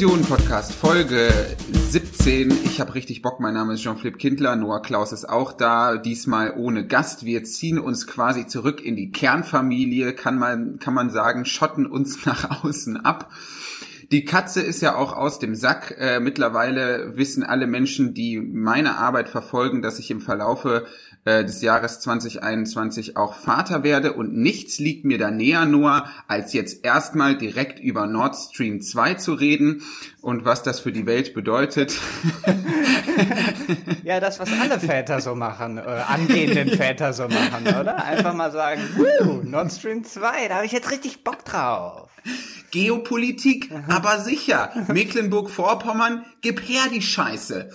Diskussionen-Podcast, Folge 17. Ich habe richtig Bock. Mein Name ist Jean-Philippe Kindler. Noah Klaus ist auch da. Diesmal ohne Gast. Wir ziehen uns quasi zurück in die Kernfamilie, kann man, kann man sagen, schotten uns nach außen ab. Die Katze ist ja auch aus dem Sack. Äh, mittlerweile wissen alle Menschen, die meine Arbeit verfolgen, dass ich im Verlaufe äh, des Jahres 2021 auch Vater werde und nichts liegt mir da näher nur, als jetzt erstmal direkt über Nord Stream 2 zu reden und was das für die Welt bedeutet. ja, das, was alle Väter so machen, äh, angehenden Väter so machen, oder? Einfach mal sagen, Nord Stream 2, da habe ich jetzt richtig Bock drauf. Geopolitik, Aha. aber sicher. Mecklenburg-Vorpommern, gib her die Scheiße.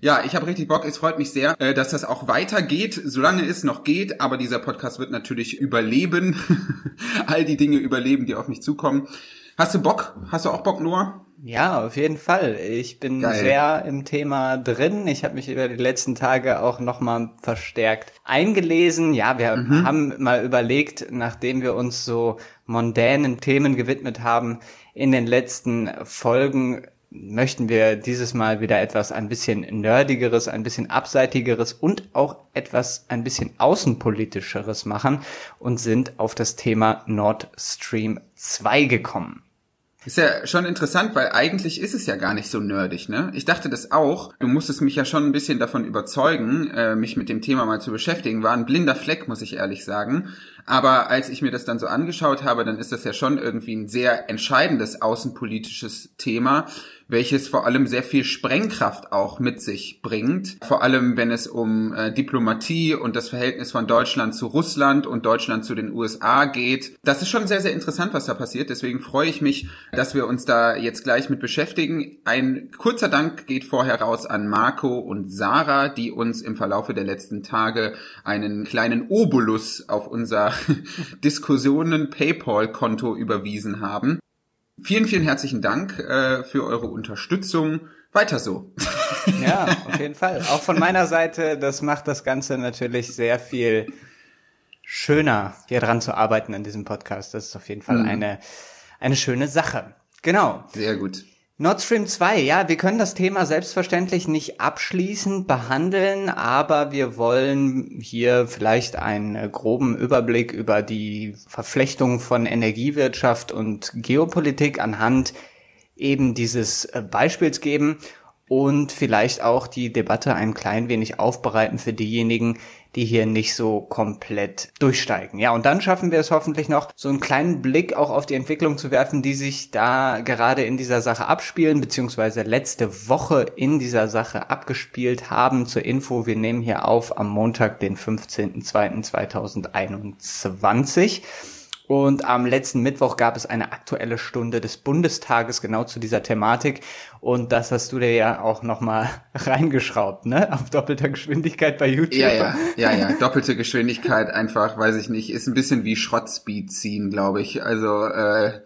Ja, ich habe richtig Bock. Es freut mich sehr, äh, dass das auch weitergeht, solange es noch geht. Aber dieser Podcast wird natürlich überleben. All die Dinge überleben, die auf mich zukommen. Hast du Bock? Hast du auch Bock, Noah? Ja, auf jeden Fall. Ich bin Geil. sehr im Thema drin. Ich habe mich über die letzten Tage auch nochmal verstärkt eingelesen. Ja, wir mhm. haben mal überlegt, nachdem wir uns so mondänen Themen gewidmet haben, in den letzten Folgen möchten wir dieses Mal wieder etwas ein bisschen nerdigeres, ein bisschen abseitigeres und auch etwas ein bisschen außenpolitischeres machen und sind auf das Thema Nord Stream 2 gekommen. Ist ja schon interessant, weil eigentlich ist es ja gar nicht so nerdig, ne? Ich dachte das auch. Du musstest mich ja schon ein bisschen davon überzeugen, äh, mich mit dem Thema mal zu beschäftigen. War ein blinder Fleck, muss ich ehrlich sagen. Aber als ich mir das dann so angeschaut habe, dann ist das ja schon irgendwie ein sehr entscheidendes außenpolitisches Thema welches vor allem sehr viel Sprengkraft auch mit sich bringt. Vor allem, wenn es um äh, Diplomatie und das Verhältnis von Deutschland zu Russland und Deutschland zu den USA geht. Das ist schon sehr, sehr interessant, was da passiert. Deswegen freue ich mich, dass wir uns da jetzt gleich mit beschäftigen. Ein kurzer Dank geht vorher raus an Marco und Sarah, die uns im Verlaufe der letzten Tage einen kleinen Obolus auf unser Diskussionen PayPal-Konto überwiesen haben. Vielen, vielen herzlichen Dank äh, für eure Unterstützung. Weiter so. Ja, auf jeden Fall. Auch von meiner Seite, das macht das Ganze natürlich sehr viel schöner, hier dran zu arbeiten an diesem Podcast. Das ist auf jeden Fall mhm. eine, eine schöne Sache. Genau. Sehr gut. Nord Stream 2, ja, wir können das Thema selbstverständlich nicht abschließend behandeln, aber wir wollen hier vielleicht einen groben Überblick über die Verflechtung von Energiewirtschaft und Geopolitik anhand eben dieses äh, Beispiels geben und vielleicht auch die Debatte ein klein wenig aufbereiten für diejenigen, die hier nicht so komplett durchsteigen. Ja, und dann schaffen wir es hoffentlich noch, so einen kleinen Blick auch auf die Entwicklung zu werfen, die sich da gerade in dieser Sache abspielen, beziehungsweise letzte Woche in dieser Sache abgespielt haben. Zur Info, wir nehmen hier auf am Montag, den 15.02.2021. Und am letzten Mittwoch gab es eine aktuelle Stunde des Bundestages genau zu dieser Thematik. Und das hast du dir ja auch nochmal reingeschraubt, ne? Auf doppelter Geschwindigkeit bei YouTube. Ja, ja, ja, ja. Doppelte Geschwindigkeit einfach, weiß ich nicht, ist ein bisschen wie Schrottspeed ziehen, glaube ich. Also, äh,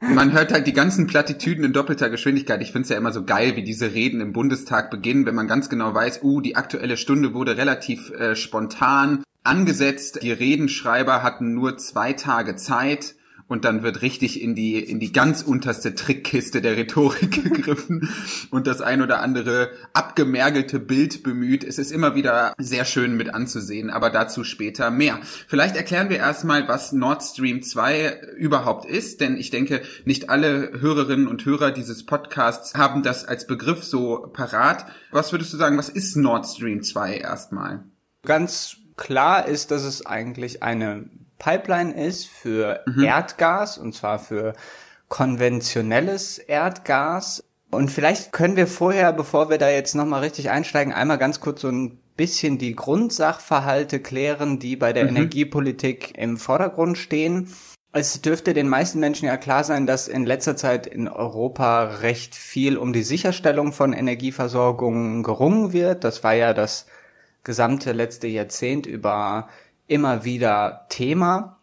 man hört halt die ganzen Plattitüden in doppelter Geschwindigkeit. Ich finde es ja immer so geil, wie diese Reden im Bundestag beginnen, wenn man ganz genau weiß, uh, die aktuelle Stunde wurde relativ äh, spontan angesetzt. Die Redenschreiber hatten nur zwei Tage Zeit und dann wird richtig in die in die ganz unterste Trickkiste der Rhetorik gegriffen und das ein oder andere abgemergelte Bild bemüht. Es ist immer wieder sehr schön mit anzusehen, aber dazu später mehr. Vielleicht erklären wir erstmal, was Nord Stream 2 überhaupt ist, denn ich denke, nicht alle Hörerinnen und Hörer dieses Podcasts haben das als Begriff so parat. Was würdest du sagen, was ist Nord Stream 2 erstmal? Ganz klar ist, dass es eigentlich eine Pipeline ist für mhm. Erdgas und zwar für konventionelles Erdgas. Und vielleicht können wir vorher, bevor wir da jetzt nochmal richtig einsteigen, einmal ganz kurz so ein bisschen die Grundsachverhalte klären, die bei der mhm. Energiepolitik im Vordergrund stehen. Es dürfte den meisten Menschen ja klar sein, dass in letzter Zeit in Europa recht viel um die Sicherstellung von Energieversorgung gerungen wird. Das war ja das gesamte letzte Jahrzehnt über immer wieder Thema.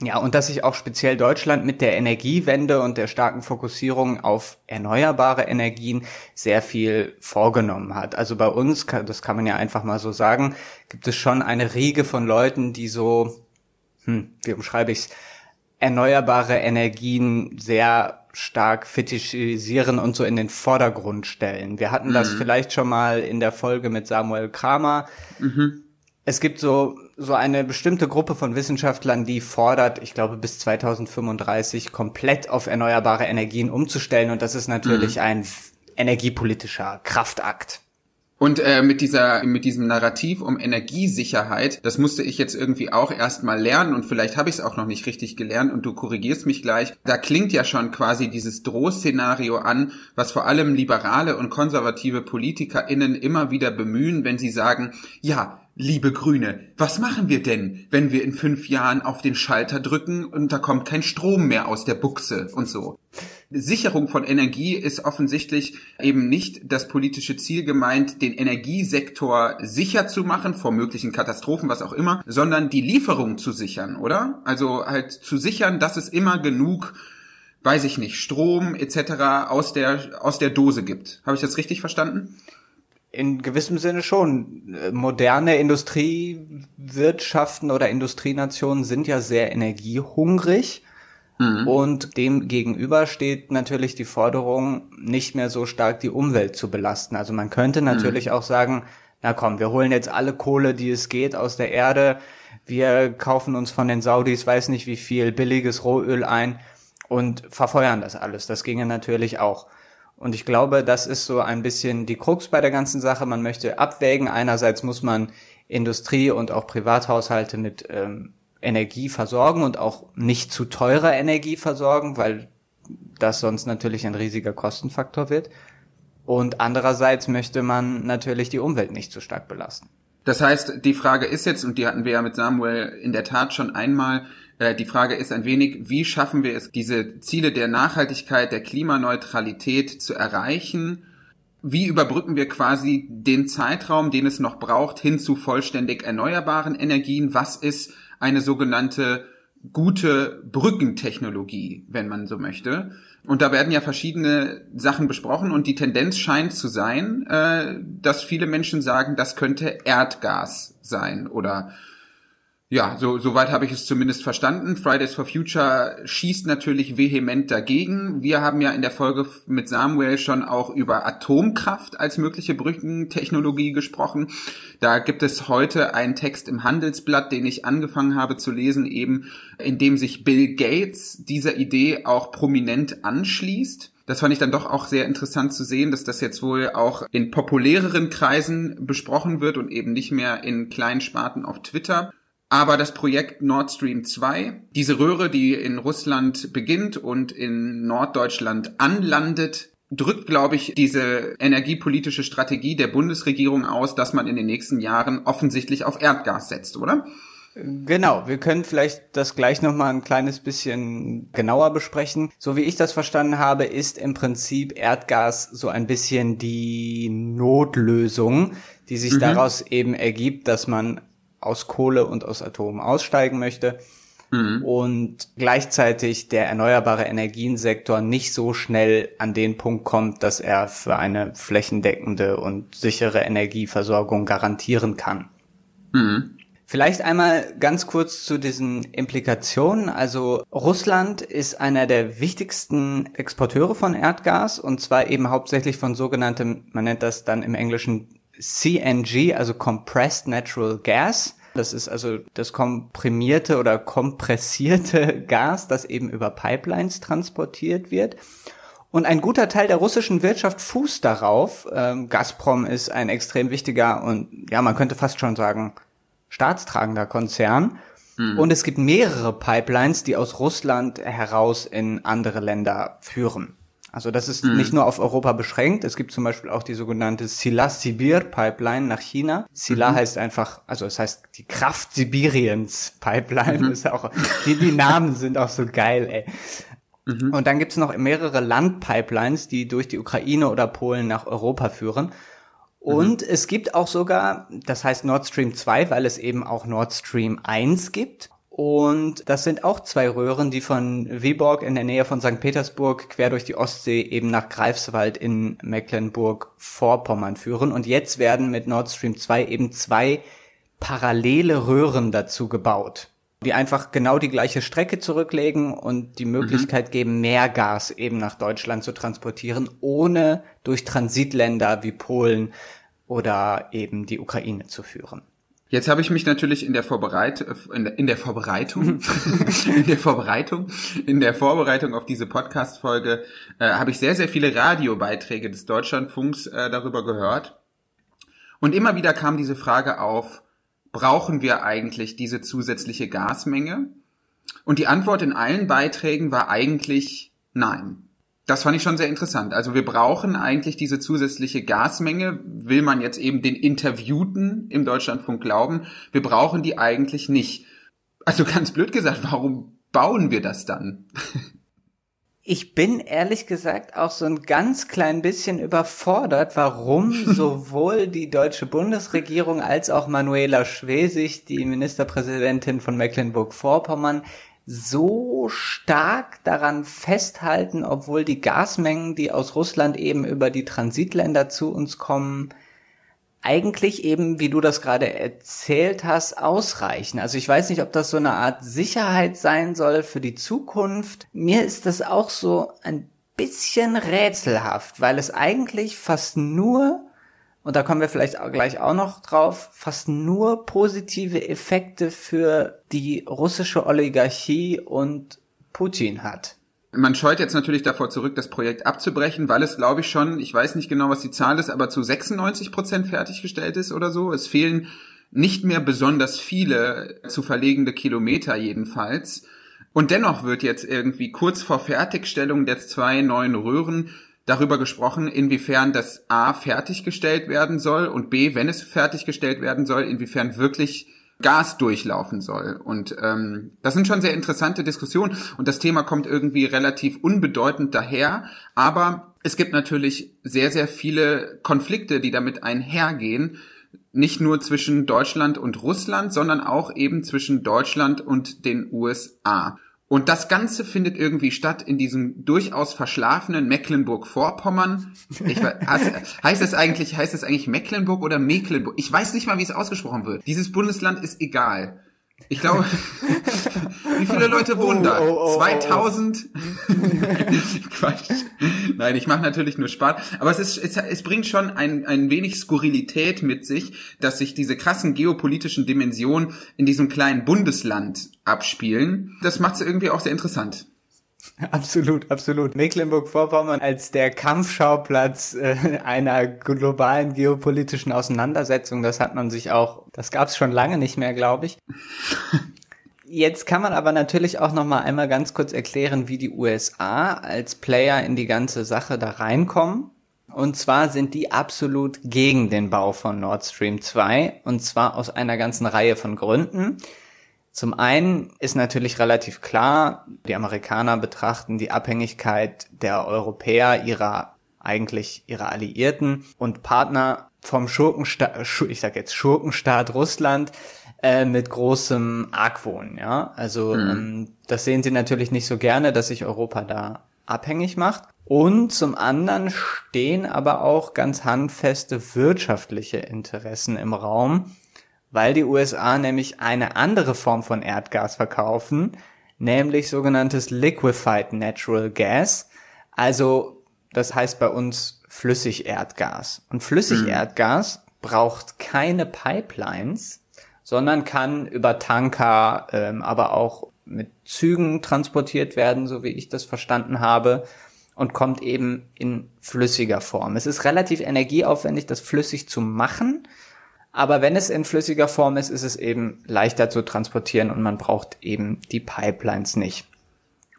Ja, und dass sich auch speziell Deutschland mit der Energiewende und der starken Fokussierung auf erneuerbare Energien sehr viel vorgenommen hat. Also bei uns, das kann man ja einfach mal so sagen, gibt es schon eine Riege von Leuten, die so, hm, wie umschreibe ich's, erneuerbare Energien sehr stark fetischisieren und so in den Vordergrund stellen. Wir hatten das mhm. vielleicht schon mal in der Folge mit Samuel Kramer. Mhm. Es gibt so, so eine bestimmte Gruppe von Wissenschaftlern, die fordert, ich glaube, bis 2035 komplett auf erneuerbare Energien umzustellen. Und das ist natürlich mhm. ein energiepolitischer Kraftakt. Und äh, mit dieser, mit diesem Narrativ um Energiesicherheit, das musste ich jetzt irgendwie auch erstmal lernen und vielleicht habe ich es auch noch nicht richtig gelernt und du korrigierst mich gleich. Da klingt ja schon quasi dieses Drohszenario an, was vor allem liberale und konservative PolitikerInnen immer wieder bemühen, wenn sie sagen, ja, Liebe Grüne, was machen wir denn, wenn wir in fünf Jahren auf den Schalter drücken und da kommt kein Strom mehr aus der Buchse und so? Sicherung von Energie ist offensichtlich eben nicht das politische Ziel gemeint, den Energiesektor sicher zu machen vor möglichen Katastrophen, was auch immer, sondern die Lieferung zu sichern, oder? Also halt zu sichern, dass es immer genug weiß ich nicht, Strom etc. aus der aus der Dose gibt. Habe ich das richtig verstanden? In gewissem Sinne schon. Moderne Industriewirtschaften oder Industrienationen sind ja sehr energiehungrig. Mhm. Und dem gegenüber steht natürlich die Forderung, nicht mehr so stark die Umwelt zu belasten. Also man könnte mhm. natürlich mhm. auch sagen, na komm, wir holen jetzt alle Kohle, die es geht, aus der Erde. Wir kaufen uns von den Saudis, weiß nicht wie viel, billiges Rohöl ein und verfeuern das alles. Das ginge natürlich auch. Und ich glaube, das ist so ein bisschen die Krux bei der ganzen Sache. Man möchte abwägen. Einerseits muss man Industrie und auch Privathaushalte mit ähm, Energie versorgen und auch nicht zu teurer Energie versorgen, weil das sonst natürlich ein riesiger Kostenfaktor wird. Und andererseits möchte man natürlich die Umwelt nicht zu stark belasten. Das heißt, die Frage ist jetzt, und die hatten wir ja mit Samuel in der Tat schon einmal, die Frage ist ein wenig, wie schaffen wir es, diese Ziele der Nachhaltigkeit, der Klimaneutralität zu erreichen? Wie überbrücken wir quasi den Zeitraum, den es noch braucht, hin zu vollständig erneuerbaren Energien? Was ist eine sogenannte gute Brückentechnologie, wenn man so möchte? Und da werden ja verschiedene Sachen besprochen und die Tendenz scheint zu sein, äh, dass viele Menschen sagen, das könnte Erdgas sein oder ja, so soweit habe ich es zumindest verstanden. Fridays for Future schießt natürlich vehement dagegen. Wir haben ja in der Folge mit Samuel schon auch über Atomkraft als mögliche Brückentechnologie gesprochen. Da gibt es heute einen Text im Handelsblatt, den ich angefangen habe zu lesen, eben in dem sich Bill Gates dieser Idee auch prominent anschließt. Das fand ich dann doch auch sehr interessant zu sehen, dass das jetzt wohl auch in populäreren Kreisen besprochen wird und eben nicht mehr in kleinen Sparten auf Twitter. Aber das Projekt Nord Stream 2, diese Röhre, die in Russland beginnt und in Norddeutschland anlandet, drückt, glaube ich, diese energiepolitische Strategie der Bundesregierung aus, dass man in den nächsten Jahren offensichtlich auf Erdgas setzt, oder? Genau, wir können vielleicht das gleich nochmal ein kleines bisschen genauer besprechen. So wie ich das verstanden habe, ist im Prinzip Erdgas so ein bisschen die Notlösung, die sich mhm. daraus eben ergibt, dass man aus Kohle und aus Atom aussteigen möchte mhm. und gleichzeitig der erneuerbare Energiensektor nicht so schnell an den Punkt kommt, dass er für eine flächendeckende und sichere Energieversorgung garantieren kann. Mhm. Vielleicht einmal ganz kurz zu diesen Implikationen. Also Russland ist einer der wichtigsten Exporteure von Erdgas und zwar eben hauptsächlich von sogenanntem, man nennt das dann im Englischen CNG, also Compressed Natural Gas. Das ist also das komprimierte oder kompressierte Gas, das eben über Pipelines transportiert wird. Und ein guter Teil der russischen Wirtschaft fußt darauf. Ähm, Gazprom ist ein extrem wichtiger und ja, man könnte fast schon sagen, staatstragender Konzern. Mhm. Und es gibt mehrere Pipelines, die aus Russland heraus in andere Länder führen. Also das ist mhm. nicht nur auf Europa beschränkt. Es gibt zum Beispiel auch die sogenannte Sila-Sibir-Pipeline nach China. Sila mhm. heißt einfach, also es heißt die Kraft Sibiriens Pipeline. Mhm. Ist auch, die, die Namen sind auch so geil, ey. Mhm. Und dann gibt's noch mehrere Landpipelines, die durch die Ukraine oder Polen nach Europa führen. Und mhm. es gibt auch sogar, das heißt Nord Stream 2, weil es eben auch Nord Stream 1 gibt. Und das sind auch zwei Röhren, die von Viborg in der Nähe von St. Petersburg quer durch die Ostsee eben nach Greifswald in Mecklenburg-Vorpommern führen. Und jetzt werden mit Nord Stream 2 eben zwei parallele Röhren dazu gebaut. die einfach genau die gleiche Strecke zurücklegen und die Möglichkeit mhm. geben, mehr Gas eben nach Deutschland zu transportieren, ohne durch Transitländer wie Polen oder eben die Ukraine zu führen. Jetzt habe ich mich natürlich in der, Vorbereit in der, in der Vorbereitung, in der Vorbereitung, in der Vorbereitung auf diese Podcast-Folge äh, habe ich sehr, sehr viele Radiobeiträge des Deutschlandfunks äh, darüber gehört. Und immer wieder kam diese Frage auf, brauchen wir eigentlich diese zusätzliche Gasmenge? Und die Antwort in allen Beiträgen war eigentlich nein. Das fand ich schon sehr interessant. Also wir brauchen eigentlich diese zusätzliche Gasmenge, will man jetzt eben den Interviewten im Deutschlandfunk glauben. Wir brauchen die eigentlich nicht. Also ganz blöd gesagt, warum bauen wir das dann? Ich bin ehrlich gesagt auch so ein ganz klein bisschen überfordert, warum sowohl die deutsche Bundesregierung als auch Manuela Schwesig, die Ministerpräsidentin von Mecklenburg-Vorpommern, so stark daran festhalten, obwohl die Gasmengen, die aus Russland eben über die Transitländer zu uns kommen, eigentlich eben, wie du das gerade erzählt hast, ausreichen. Also ich weiß nicht, ob das so eine Art Sicherheit sein soll für die Zukunft. Mir ist das auch so ein bisschen rätselhaft, weil es eigentlich fast nur, und da kommen wir vielleicht auch gleich auch noch drauf, fast nur positive Effekte für die russische Oligarchie und Putin hat. Man scheut jetzt natürlich davor zurück, das Projekt abzubrechen, weil es, glaube ich, schon, ich weiß nicht genau, was die Zahl ist, aber zu 96 Prozent fertiggestellt ist oder so. Es fehlen nicht mehr besonders viele zu verlegende Kilometer jedenfalls. Und dennoch wird jetzt irgendwie kurz vor Fertigstellung der zwei neuen Röhren darüber gesprochen, inwiefern das A fertiggestellt werden soll und B, wenn es fertiggestellt werden soll, inwiefern wirklich Gas durchlaufen soll. Und ähm, das sind schon sehr interessante Diskussionen und das Thema kommt irgendwie relativ unbedeutend daher, aber es gibt natürlich sehr, sehr viele Konflikte, die damit einhergehen, nicht nur zwischen Deutschland und Russland, sondern auch eben zwischen Deutschland und den USA. Und das Ganze findet irgendwie statt in diesem durchaus verschlafenen Mecklenburg-Vorpommern. heißt es eigentlich, heißt es eigentlich Mecklenburg oder Mecklenburg? Ich weiß nicht mal, wie es ausgesprochen wird. Dieses Bundesland ist egal. Ich glaube, wie viele Leute wohnen da? Oh, oh, oh, 2000? Quatsch. Nein, ich mache natürlich nur Spaß. Aber es, ist, es, es bringt schon ein, ein wenig Skurrilität mit sich, dass sich diese krassen geopolitischen Dimensionen in diesem kleinen Bundesland abspielen. Das macht es irgendwie auch sehr interessant. Absolut, absolut. Mecklenburg-Vorpommern als der Kampfschauplatz äh, einer globalen geopolitischen Auseinandersetzung, das hat man sich auch, das gab es schon lange nicht mehr, glaube ich. Jetzt kann man aber natürlich auch noch mal einmal ganz kurz erklären, wie die USA als Player in die ganze Sache da reinkommen. Und zwar sind die absolut gegen den Bau von Nord Stream 2 und zwar aus einer ganzen Reihe von Gründen. Zum einen ist natürlich relativ klar, die Amerikaner betrachten die Abhängigkeit der Europäer ihrer eigentlich ihrer Alliierten und Partner vom Schurkenstaat, ich sag jetzt Schurkenstaat Russland äh, mit großem Argwohn, ja. Also mhm. ähm, das sehen sie natürlich nicht so gerne, dass sich Europa da abhängig macht. Und zum anderen stehen aber auch ganz handfeste wirtschaftliche Interessen im Raum, weil die USA nämlich eine andere Form von Erdgas verkaufen, nämlich sogenanntes Liquefied Natural Gas. Also das heißt bei uns Flüssigerdgas. Und Flüssigerdgas mhm. braucht keine Pipelines, sondern kann über Tanker, ähm, aber auch mit Zügen transportiert werden, so wie ich das verstanden habe, und kommt eben in flüssiger Form. Es ist relativ energieaufwendig, das flüssig zu machen, aber wenn es in flüssiger Form ist, ist es eben leichter zu transportieren und man braucht eben die Pipelines nicht.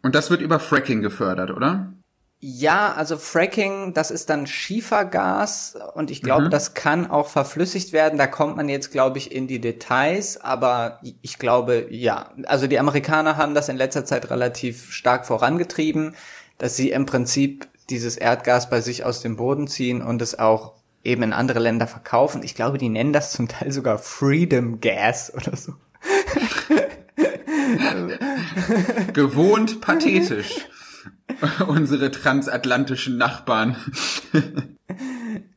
Und das wird über Fracking gefördert, oder? Ja, also Fracking, das ist dann Schiefergas und ich glaube, mhm. das kann auch verflüssigt werden. Da kommt man jetzt, glaube ich, in die Details, aber ich glaube, ja. Also die Amerikaner haben das in letzter Zeit relativ stark vorangetrieben, dass sie im Prinzip dieses Erdgas bei sich aus dem Boden ziehen und es auch eben in andere Länder verkaufen. Ich glaube, die nennen das zum Teil sogar Freedom Gas oder so. Gewohnt pathetisch. Unsere transatlantischen Nachbarn.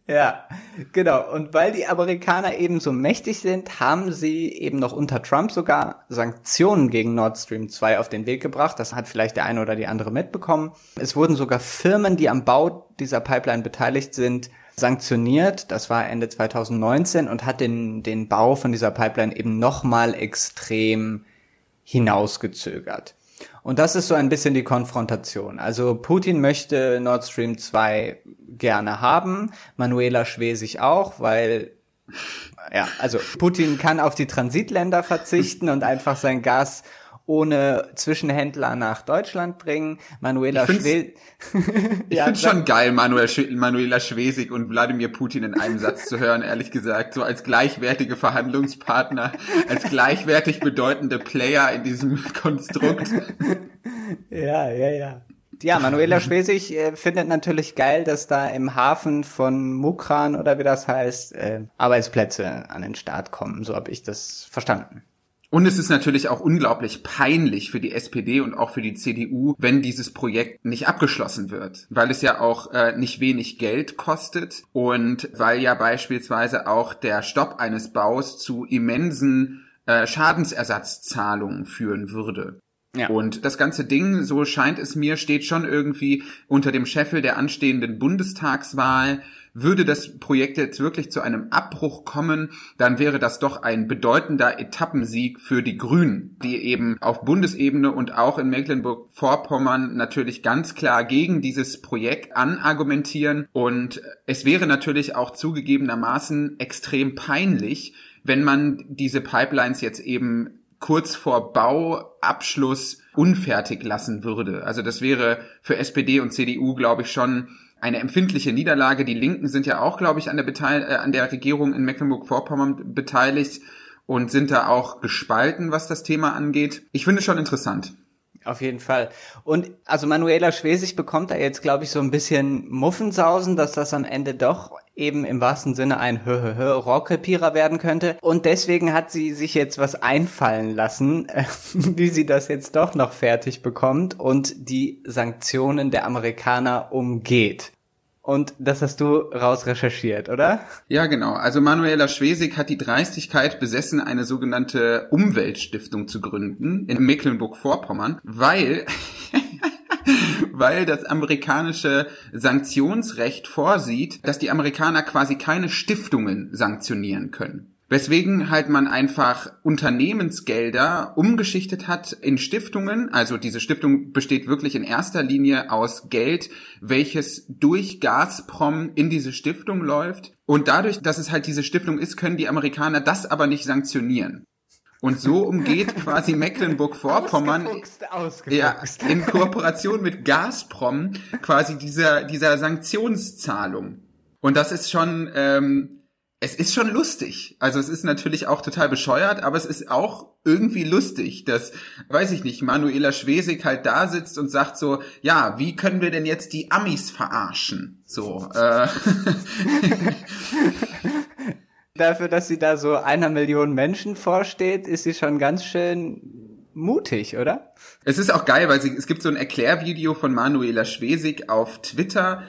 Ja, genau. Und weil die Amerikaner eben so mächtig sind, haben sie eben noch unter Trump sogar Sanktionen gegen Nord Stream 2 auf den Weg gebracht. Das hat vielleicht der eine oder die andere mitbekommen. Es wurden sogar Firmen, die am Bau dieser Pipeline beteiligt sind, sanktioniert. Das war Ende 2019 und hat den, den Bau von dieser Pipeline eben nochmal extrem hinausgezögert. Und das ist so ein bisschen die Konfrontation. Also Putin möchte Nord Stream 2 gerne haben, Manuela Schwesig auch, weil ja, also Putin kann auf die Transitländer verzichten und einfach sein Gas ohne Zwischenhändler nach Deutschland bringen. Manuela Schwesig. ich ja, finde schon geil, Manuel Sch Manuela Schwesig und Wladimir Putin in einem Satz zu hören, ehrlich gesagt, so als gleichwertige Verhandlungspartner, als gleichwertig bedeutende Player in diesem Konstrukt. ja, ja, ja. Ja, Manuela Schwesig äh, findet natürlich geil, dass da im Hafen von Mukran oder wie das heißt, äh, Arbeitsplätze an den Start kommen. So habe ich das verstanden. Und es ist natürlich auch unglaublich peinlich für die SPD und auch für die CDU, wenn dieses Projekt nicht abgeschlossen wird, weil es ja auch äh, nicht wenig Geld kostet und weil ja beispielsweise auch der Stopp eines Baus zu immensen äh, Schadensersatzzahlungen führen würde. Ja. Und das ganze Ding, so scheint es mir, steht schon irgendwie unter dem Scheffel der anstehenden Bundestagswahl. Würde das Projekt jetzt wirklich zu einem Abbruch kommen, dann wäre das doch ein bedeutender Etappensieg für die Grünen, die eben auf Bundesebene und auch in Mecklenburg-Vorpommern natürlich ganz klar gegen dieses Projekt anargumentieren. Und es wäre natürlich auch zugegebenermaßen extrem peinlich, wenn man diese Pipelines jetzt eben kurz vor Bauabschluss unfertig lassen würde. Also das wäre für SPD und CDU, glaube ich, schon eine empfindliche Niederlage. Die Linken sind ja auch, glaube ich, an der, Beteil äh, an der Regierung in Mecklenburg-Vorpommern beteiligt und sind da auch gespalten, was das Thema angeht. Ich finde es schon interessant. Auf jeden Fall. Und also Manuela Schwesig bekommt da jetzt, glaube ich, so ein bisschen Muffensausen, dass das am Ende doch eben im wahrsten Sinne ein Rohrkrepierer werden könnte. Und deswegen hat sie sich jetzt was einfallen lassen, wie sie das jetzt doch noch fertig bekommt und die Sanktionen der Amerikaner umgeht. Und das hast du rausrecherchiert, oder? Ja, genau. Also Manuela Schwesig hat die Dreistigkeit besessen, eine sogenannte Umweltstiftung zu gründen in Mecklenburg-Vorpommern, weil weil das amerikanische Sanktionsrecht vorsieht, dass die Amerikaner quasi keine Stiftungen sanktionieren können. Weswegen halt man einfach Unternehmensgelder umgeschichtet hat in Stiftungen. Also diese Stiftung besteht wirklich in erster Linie aus Geld, welches durch Gazprom in diese Stiftung läuft. Und dadurch, dass es halt diese Stiftung ist, können die Amerikaner das aber nicht sanktionieren. Und so umgeht quasi Mecklenburg-Vorpommern ja, in Kooperation mit Gazprom quasi dieser, dieser Sanktionszahlung. Und das ist schon, ähm, es ist schon lustig. Also es ist natürlich auch total bescheuert, aber es ist auch irgendwie lustig, dass, weiß ich nicht, Manuela Schwesig halt da sitzt und sagt so, ja, wie können wir denn jetzt die Amis verarschen? So. Äh. dafür, dass sie da so einer Million Menschen vorsteht, ist sie schon ganz schön mutig, oder? Es ist auch geil, weil sie, es gibt so ein Erklärvideo von Manuela Schwesig auf Twitter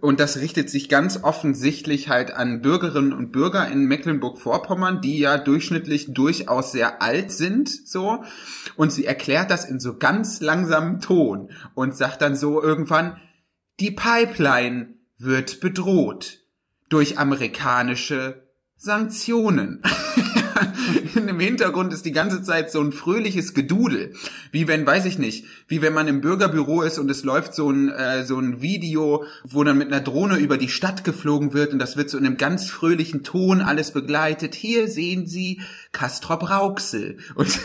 und das richtet sich ganz offensichtlich halt an Bürgerinnen und Bürger in Mecklenburg-Vorpommern, die ja durchschnittlich durchaus sehr alt sind, so. Und sie erklärt das in so ganz langsamem Ton und sagt dann so irgendwann, die Pipeline wird bedroht durch amerikanische Sanktionen. Im Hintergrund ist die ganze Zeit so ein fröhliches Gedudel. Wie wenn, weiß ich nicht, wie wenn man im Bürgerbüro ist und es läuft so ein, äh, so ein Video, wo dann mit einer Drohne über die Stadt geflogen wird und das wird so in einem ganz fröhlichen Ton alles begleitet. Hier sehen Sie Castrop Rauxel. Und,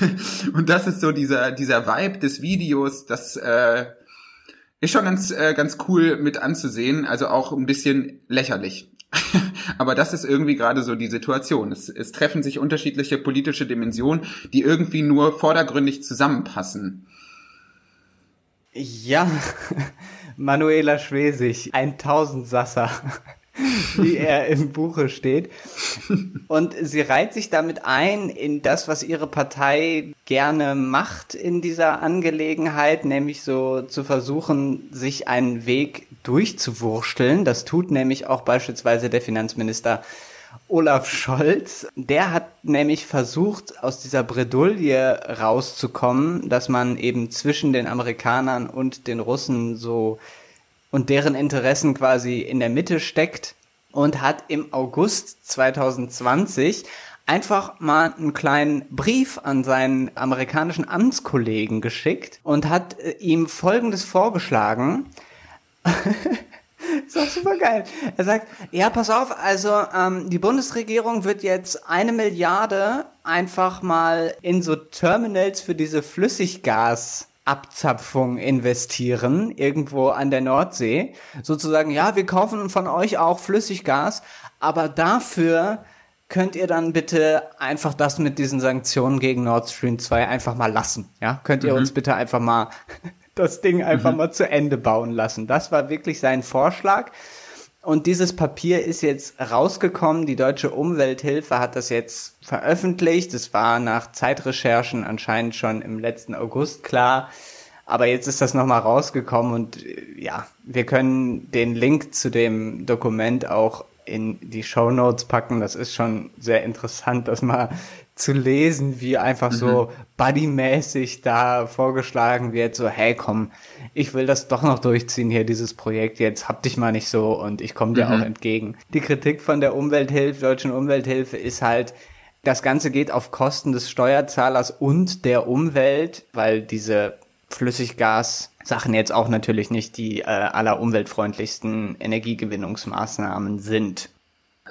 und das ist so dieser, dieser Vibe des Videos, das, äh, ist schon ganz, äh, ganz cool mit anzusehen, also auch ein bisschen lächerlich. Aber das ist irgendwie gerade so die Situation. Es, es treffen sich unterschiedliche politische Dimensionen, die irgendwie nur vordergründig zusammenpassen. Ja, Manuela Schwesig, ein Tausendsasser. wie er im Buche steht. Und sie reiht sich damit ein in das, was ihre Partei gerne macht in dieser Angelegenheit, nämlich so zu versuchen, sich einen Weg durchzuwursteln. Das tut nämlich auch beispielsweise der Finanzminister Olaf Scholz. Der hat nämlich versucht, aus dieser Bredouille rauszukommen, dass man eben zwischen den Amerikanern und den Russen so und deren Interessen quasi in der Mitte steckt und hat im August 2020 einfach mal einen kleinen Brief an seinen amerikanischen Amtskollegen geschickt und hat äh, ihm Folgendes vorgeschlagen. ist auch super geil. Er sagt, ja, pass auf, also ähm, die Bundesregierung wird jetzt eine Milliarde einfach mal in so Terminals für diese Flüssiggas Abzapfung investieren, irgendwo an der Nordsee. Sozusagen, ja, wir kaufen von euch auch Flüssiggas, aber dafür könnt ihr dann bitte einfach das mit diesen Sanktionen gegen Nord Stream 2 einfach mal lassen. Ja, könnt ihr mhm. uns bitte einfach mal das Ding einfach mhm. mal zu Ende bauen lassen. Das war wirklich sein Vorschlag. Und dieses Papier ist jetzt rausgekommen. Die Deutsche Umwelthilfe hat das jetzt veröffentlicht. Es war nach Zeitrecherchen anscheinend schon im letzten August klar. Aber jetzt ist das nochmal rausgekommen und ja, wir können den Link zu dem Dokument auch in die Show Notes packen. Das ist schon sehr interessant, das mal zu lesen, wie einfach mhm. so buddymäßig da vorgeschlagen wird, so, hey komm, ich will das doch noch durchziehen hier, dieses Projekt, jetzt hab dich mal nicht so und ich komme dir mhm. auch entgegen. Die Kritik von der Umwelthilfe, deutschen Umwelthilfe ist halt, das Ganze geht auf Kosten des Steuerzahlers und der Umwelt, weil diese Flüssiggas-Sachen jetzt auch natürlich nicht die äh, aller umweltfreundlichsten Energiegewinnungsmaßnahmen sind.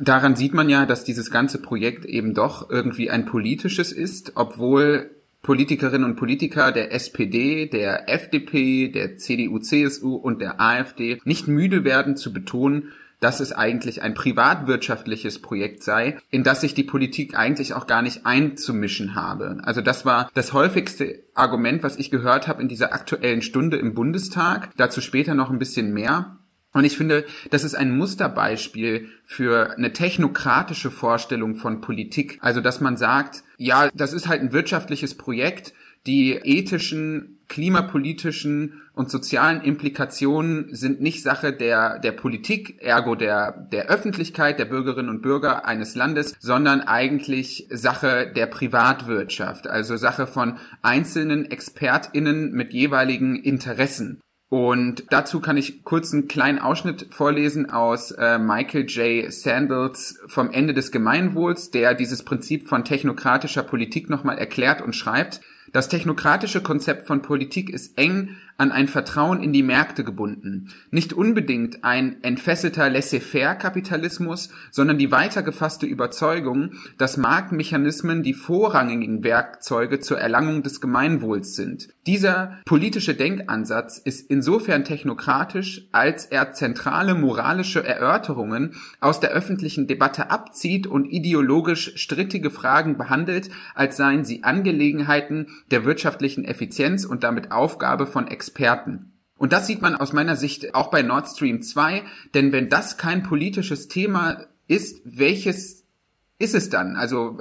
Daran sieht man ja, dass dieses ganze Projekt eben doch irgendwie ein politisches ist, obwohl Politikerinnen und Politiker der SPD, der FDP, der CDU, CSU und der AfD nicht müde werden zu betonen, dass es eigentlich ein privatwirtschaftliches Projekt sei, in das sich die Politik eigentlich auch gar nicht einzumischen habe. Also das war das häufigste Argument, was ich gehört habe in dieser aktuellen Stunde im Bundestag. Dazu später noch ein bisschen mehr. Und ich finde, das ist ein Musterbeispiel für eine technokratische Vorstellung von Politik. Also, dass man sagt, ja, das ist halt ein wirtschaftliches Projekt, die ethischen, klimapolitischen und sozialen Implikationen sind nicht Sache der, der Politik, ergo der, der Öffentlichkeit, der Bürgerinnen und Bürger eines Landes, sondern eigentlich Sache der Privatwirtschaft, also Sache von einzelnen ExpertInnen mit jeweiligen Interessen. Und dazu kann ich kurz einen kleinen Ausschnitt vorlesen aus äh, Michael J. Sandels vom Ende des Gemeinwohls, der dieses Prinzip von technokratischer Politik nochmal erklärt und schreibt. Das technokratische Konzept von Politik ist eng an ein Vertrauen in die Märkte gebunden. Nicht unbedingt ein entfesselter Laissez-faire-Kapitalismus, sondern die weitergefasste Überzeugung, dass Marktmechanismen die vorrangigen Werkzeuge zur Erlangung des Gemeinwohls sind. Dieser politische Denkansatz ist insofern technokratisch, als er zentrale moralische Erörterungen aus der öffentlichen Debatte abzieht und ideologisch strittige Fragen behandelt, als seien sie Angelegenheiten der wirtschaftlichen Effizienz und damit Aufgabe von Experten. Und das sieht man aus meiner Sicht auch bei Nord Stream 2, denn wenn das kein politisches Thema ist, welches ist es dann? Also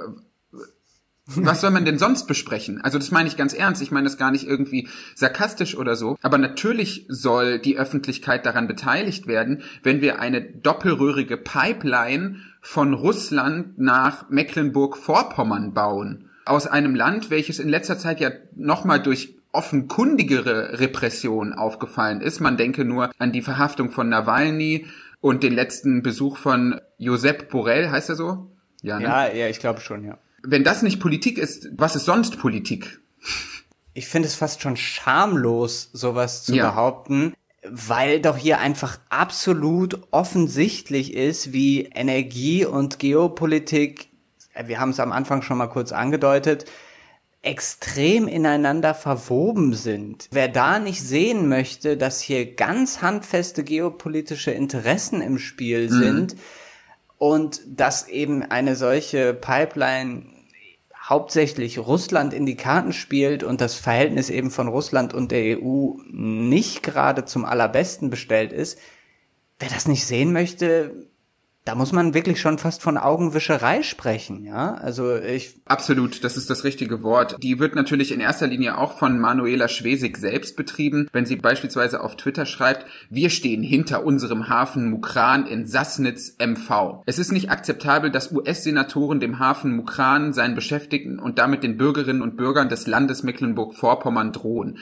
was soll man denn sonst besprechen? Also das meine ich ganz ernst. Ich meine das gar nicht irgendwie sarkastisch oder so. Aber natürlich soll die Öffentlichkeit daran beteiligt werden, wenn wir eine doppelröhrige Pipeline von Russland nach Mecklenburg-Vorpommern bauen. Aus einem Land, welches in letzter Zeit ja nochmal durch offenkundigere Repression aufgefallen ist. Man denke nur an die Verhaftung von Nawalny und den letzten Besuch von Josep Borrell, heißt er so? Ja, ne? ja, ja, ich glaube schon, ja wenn das nicht Politik ist, was ist sonst Politik? Ich finde es fast schon schamlos, sowas zu ja. behaupten, weil doch hier einfach absolut offensichtlich ist, wie Energie und Geopolitik, wir haben es am Anfang schon mal kurz angedeutet, extrem ineinander verwoben sind. Wer da nicht sehen möchte, dass hier ganz handfeste geopolitische Interessen im Spiel mhm. sind, und dass eben eine solche Pipeline hauptsächlich Russland in die Karten spielt und das Verhältnis eben von Russland und der EU nicht gerade zum allerbesten bestellt ist, wer das nicht sehen möchte, da muss man wirklich schon fast von Augenwischerei sprechen, ja. Also ich. Absolut, das ist das richtige Wort. Die wird natürlich in erster Linie auch von Manuela Schwesig selbst betrieben, wenn sie beispielsweise auf Twitter schreibt, wir stehen hinter unserem Hafen Mukran in Sassnitz MV. Es ist nicht akzeptabel, dass US-Senatoren dem Hafen Mukran, seinen Beschäftigten und damit den Bürgerinnen und Bürgern des Landes Mecklenburg-Vorpommern drohen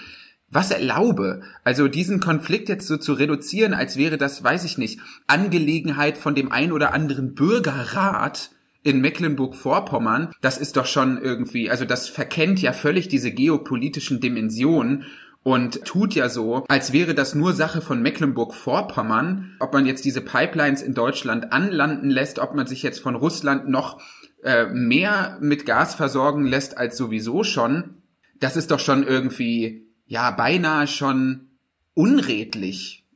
was erlaube. Also diesen Konflikt jetzt so zu reduzieren, als wäre das, weiß ich nicht, Angelegenheit von dem ein oder anderen Bürgerrat in Mecklenburg-Vorpommern, das ist doch schon irgendwie, also das verkennt ja völlig diese geopolitischen Dimensionen und tut ja so, als wäre das nur Sache von Mecklenburg-Vorpommern, ob man jetzt diese Pipelines in Deutschland anlanden lässt, ob man sich jetzt von Russland noch äh, mehr mit Gas versorgen lässt als sowieso schon. Das ist doch schon irgendwie ja beinahe schon unredlich,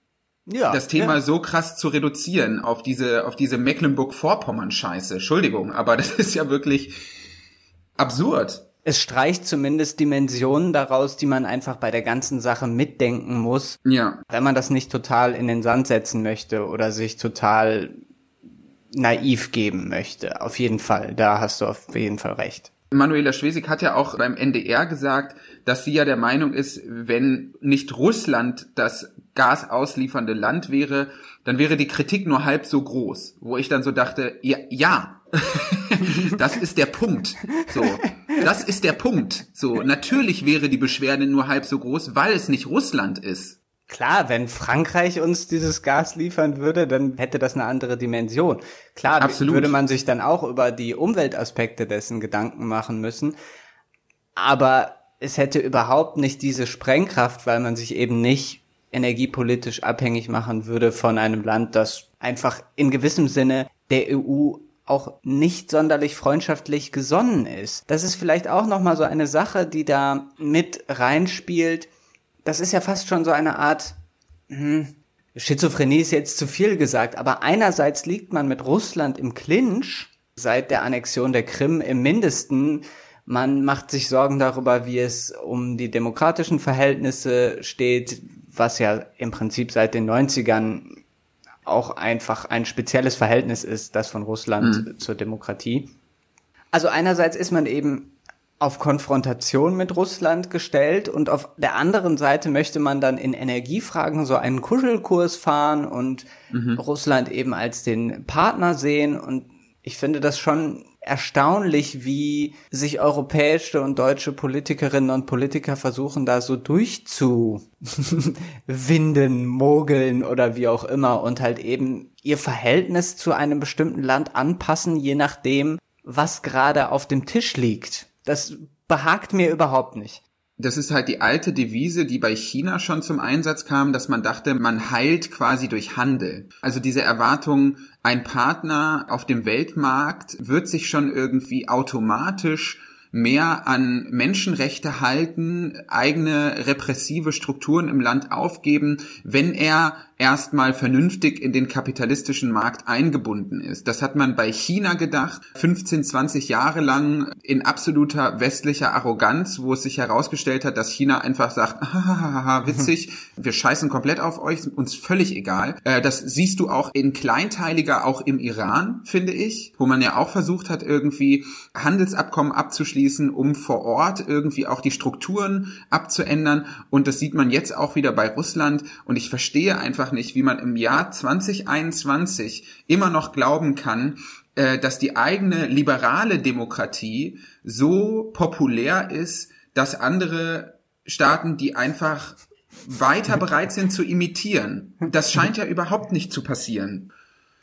ja, das Thema ja. so krass zu reduzieren auf diese auf diese Mecklenburg-Vorpommern-Scheiße. Entschuldigung, aber das ist ja wirklich absurd. Es streicht zumindest Dimensionen daraus, die man einfach bei der ganzen Sache mitdenken muss. Ja. Wenn man das nicht total in den Sand setzen möchte oder sich total naiv geben möchte. Auf jeden Fall. Da hast du auf jeden Fall recht. Manuela Schwesig hat ja auch beim NDR gesagt, dass sie ja der Meinung ist, wenn nicht Russland das Gas ausliefernde Land wäre, dann wäre die Kritik nur halb so groß. Wo ich dann so dachte, ja, ja. das ist der Punkt. So, das ist der Punkt. So, natürlich wäre die Beschwerde nur halb so groß, weil es nicht Russland ist. Klar, wenn Frankreich uns dieses Gas liefern würde, dann hätte das eine andere Dimension. Klar, Absolut. würde man sich dann auch über die Umweltaspekte dessen Gedanken machen müssen. Aber es hätte überhaupt nicht diese Sprengkraft, weil man sich eben nicht energiepolitisch abhängig machen würde von einem Land, das einfach in gewissem Sinne der EU auch nicht sonderlich freundschaftlich gesonnen ist. Das ist vielleicht auch noch mal so eine Sache, die da mit reinspielt das ist ja fast schon so eine Art, hm, Schizophrenie ist jetzt zu viel gesagt, aber einerseits liegt man mit Russland im Clinch seit der Annexion der Krim im Mindesten. Man macht sich Sorgen darüber, wie es um die demokratischen Verhältnisse steht, was ja im Prinzip seit den 90ern auch einfach ein spezielles Verhältnis ist, das von Russland mhm. zur Demokratie. Also einerseits ist man eben auf Konfrontation mit Russland gestellt und auf der anderen Seite möchte man dann in Energiefragen so einen Kuschelkurs fahren und mhm. Russland eben als den Partner sehen und ich finde das schon erstaunlich, wie sich europäische und deutsche Politikerinnen und Politiker versuchen, da so durchzuwinden, mogeln oder wie auch immer und halt eben ihr Verhältnis zu einem bestimmten Land anpassen, je nachdem, was gerade auf dem Tisch liegt. Das behagt mir überhaupt nicht. Das ist halt die alte Devise, die bei China schon zum Einsatz kam, dass man dachte, man heilt quasi durch Handel. Also diese Erwartung, ein Partner auf dem Weltmarkt wird sich schon irgendwie automatisch mehr an Menschenrechte halten, eigene repressive Strukturen im Land aufgeben, wenn er erstmal vernünftig in den kapitalistischen Markt eingebunden ist. Das hat man bei China gedacht, 15, 20 Jahre lang in absoluter westlicher Arroganz, wo es sich herausgestellt hat, dass China einfach sagt, hahaha, witzig, wir scheißen komplett auf euch, uns völlig egal. Äh, das siehst du auch in kleinteiliger, auch im Iran, finde ich, wo man ja auch versucht hat, irgendwie Handelsabkommen abzuschließen, um vor Ort irgendwie auch die Strukturen abzuändern. Und das sieht man jetzt auch wieder bei Russland. Und ich verstehe einfach einfach nicht, wie man im Jahr 2021 immer noch glauben kann, äh, dass die eigene liberale Demokratie so populär ist, dass andere Staaten, die einfach weiter bereit sind zu imitieren. Das scheint ja überhaupt nicht zu passieren.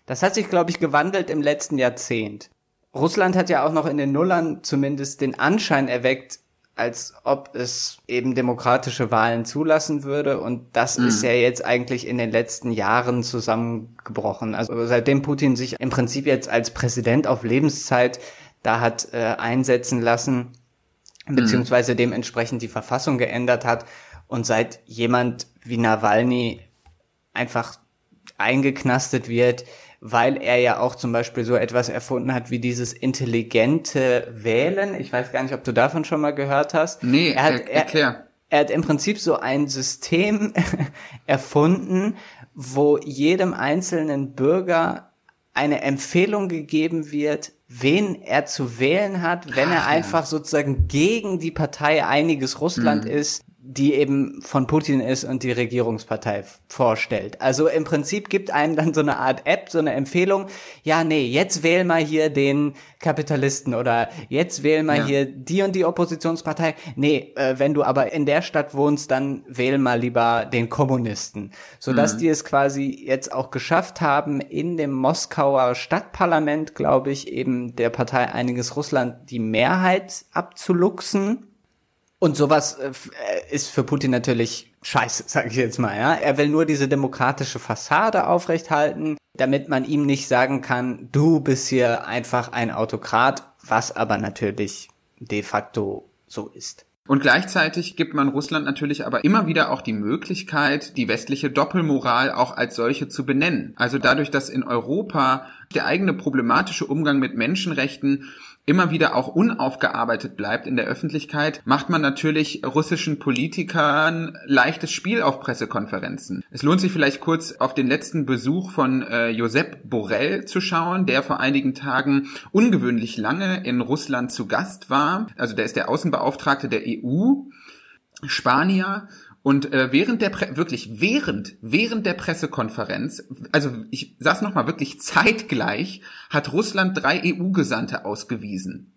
Das hat sich, glaube ich, gewandelt im letzten Jahrzehnt. Russland hat ja auch noch in den Nullern zumindest den Anschein erweckt, als ob es eben demokratische Wahlen zulassen würde. Und das mhm. ist ja jetzt eigentlich in den letzten Jahren zusammengebrochen. Also seitdem Putin sich im Prinzip jetzt als Präsident auf Lebenszeit da hat äh, einsetzen lassen, mhm. beziehungsweise dementsprechend die Verfassung geändert hat. Und seit jemand wie Nawalny einfach eingeknastet wird, weil er ja auch zum Beispiel so etwas erfunden hat wie dieses intelligente Wählen. Ich weiß gar nicht, ob du davon schon mal gehört hast. Nee, er hat, er. Er, hat im Prinzip so ein System erfunden, wo jedem einzelnen Bürger eine Empfehlung gegeben wird, wen er zu wählen hat, wenn er einfach sozusagen gegen die Partei einiges Russland mhm. ist, die eben von Putin ist und die Regierungspartei vorstellt. Also im Prinzip gibt einem dann so eine Art App, so eine Empfehlung, ja, nee, jetzt wähl mal hier den Kapitalisten oder jetzt wähl mal ja. hier die und die Oppositionspartei. Nee, äh, wenn du aber in der Stadt wohnst, dann wähl mal lieber den Kommunisten. Sodass mhm. die es quasi jetzt auch geschafft haben, in dem Moskauer Stadtparlament, glaube ich, eben der Partei Einiges Russland die Mehrheit abzuluxen und sowas äh, ist für Putin natürlich scheiße, sage ich jetzt mal. Ja, er will nur diese demokratische Fassade aufrechthalten, damit man ihm nicht sagen kann, du bist hier einfach ein Autokrat, was aber natürlich de facto so ist. Und gleichzeitig gibt man Russland natürlich aber immer wieder auch die Möglichkeit, die westliche Doppelmoral auch als solche zu benennen. Also dadurch, dass in Europa der eigene problematische Umgang mit Menschenrechten immer wieder auch unaufgearbeitet bleibt in der Öffentlichkeit, macht man natürlich russischen Politikern leichtes Spiel auf Pressekonferenzen. Es lohnt sich vielleicht kurz auf den letzten Besuch von äh, Josep Borrell zu schauen, der vor einigen Tagen ungewöhnlich lange in Russland zu Gast war. Also der ist der Außenbeauftragte der EU. Spanier und äh, während der Pre wirklich während während der Pressekonferenz, also ich sag's noch mal wirklich zeitgleich, hat Russland drei EU-Gesandte ausgewiesen,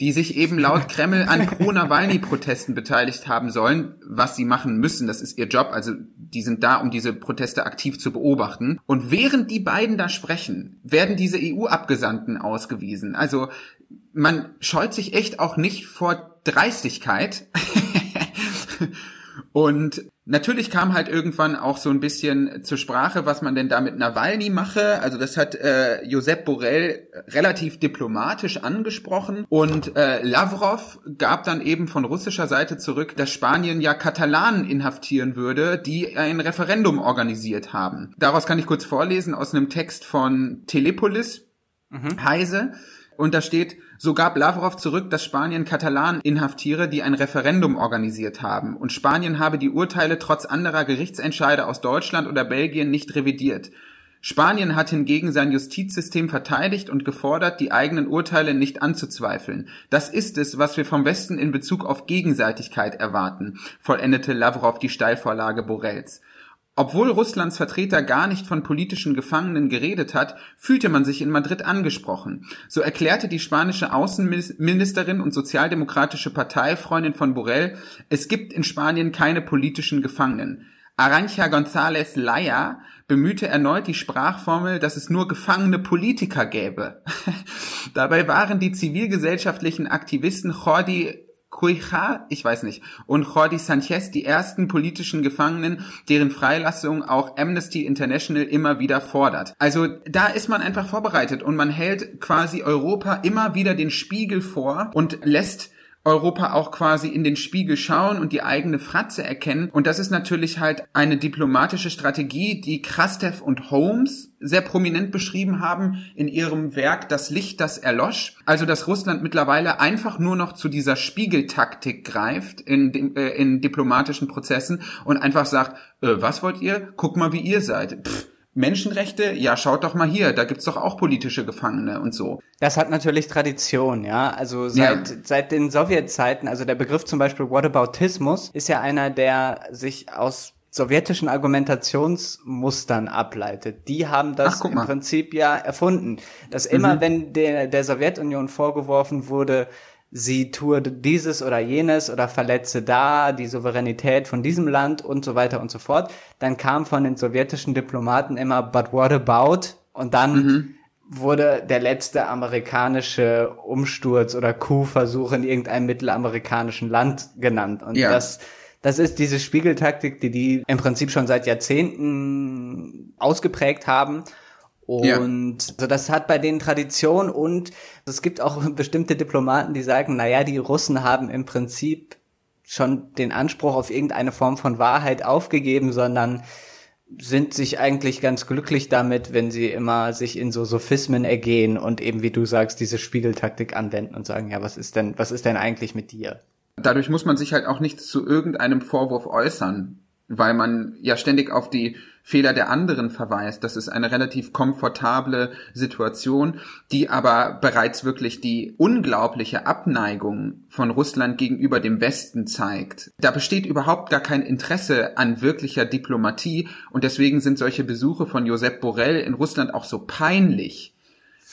die sich eben laut Kreml an Pro-Nawalny-Protesten beteiligt haben sollen, was sie machen müssen. Das ist ihr Job. Also die sind da, um diese Proteste aktiv zu beobachten. Und während die beiden da sprechen, werden diese EU-Abgesandten ausgewiesen. Also man scheut sich echt auch nicht vor Dreistigkeit. Und natürlich kam halt irgendwann auch so ein bisschen zur Sprache, was man denn da mit Nawalny mache. Also das hat äh, Josep Borrell relativ diplomatisch angesprochen. Und äh, Lavrov gab dann eben von russischer Seite zurück, dass Spanien ja Katalanen inhaftieren würde, die ein Referendum organisiert haben. Daraus kann ich kurz vorlesen aus einem Text von Telepolis, mhm. Heise. Und da steht, so gab Lavrov zurück, dass Spanien Katalanen inhaftiere, die ein Referendum organisiert haben. Und Spanien habe die Urteile trotz anderer Gerichtsentscheide aus Deutschland oder Belgien nicht revidiert. Spanien hat hingegen sein Justizsystem verteidigt und gefordert, die eigenen Urteile nicht anzuzweifeln. Das ist es, was wir vom Westen in Bezug auf Gegenseitigkeit erwarten, vollendete Lavrov die Steilvorlage Borrells. Obwohl Russlands Vertreter gar nicht von politischen Gefangenen geredet hat, fühlte man sich in Madrid angesprochen. So erklärte die spanische Außenministerin und sozialdemokratische Parteifreundin von Borrell, es gibt in Spanien keine politischen Gefangenen. Arantxa González Laya bemühte erneut die Sprachformel, dass es nur gefangene Politiker gäbe. Dabei waren die zivilgesellschaftlichen Aktivisten Jordi Cuija, ich weiß nicht, und Jordi Sanchez die ersten politischen Gefangenen, deren Freilassung auch Amnesty International immer wieder fordert. Also da ist man einfach vorbereitet und man hält quasi Europa immer wieder den Spiegel vor und lässt Europa auch quasi in den Spiegel schauen und die eigene Fratze erkennen. Und das ist natürlich halt eine diplomatische Strategie, die Krastev und Holmes sehr prominent beschrieben haben in ihrem Werk Das Licht, das erlosch. Also, dass Russland mittlerweile einfach nur noch zu dieser Spiegeltaktik greift in, äh, in diplomatischen Prozessen und einfach sagt, äh, was wollt ihr? Guck mal, wie ihr seid. Pff Menschenrechte, ja, schaut doch mal hier, da gibt's doch auch politische Gefangene und so. Das hat natürlich Tradition, ja. Also seit, ja. seit den Sowjetzeiten, also der Begriff zum Beispiel Whataboutismus ist ja einer, der sich aus sowjetischen Argumentationsmustern ableitet. Die haben das Ach, im Prinzip ja erfunden. Dass immer, mhm. wenn der, der Sowjetunion vorgeworfen wurde, sie tue dieses oder jenes oder verletze da die Souveränität von diesem Land und so weiter und so fort. Dann kam von den sowjetischen Diplomaten immer, but what about? Und dann mhm. wurde der letzte amerikanische Umsturz oder Coup-Versuch in irgendeinem mittelamerikanischen Land genannt. Und ja. das, das ist diese Spiegeltaktik, die die im Prinzip schon seit Jahrzehnten ausgeprägt haben und ja. also das hat bei denen Tradition und es gibt auch bestimmte Diplomaten, die sagen, naja, die Russen haben im Prinzip schon den Anspruch auf irgendeine Form von Wahrheit aufgegeben, sondern sind sich eigentlich ganz glücklich damit, wenn sie immer sich in so Sophismen ergehen und eben, wie du sagst, diese Spiegeltaktik anwenden und sagen, ja, was ist denn, was ist denn eigentlich mit dir? Dadurch muss man sich halt auch nicht zu irgendeinem Vorwurf äußern weil man ja ständig auf die Fehler der anderen verweist. Das ist eine relativ komfortable Situation, die aber bereits wirklich die unglaubliche Abneigung von Russland gegenüber dem Westen zeigt. Da besteht überhaupt gar kein Interesse an wirklicher Diplomatie und deswegen sind solche Besuche von Josep Borrell in Russland auch so peinlich.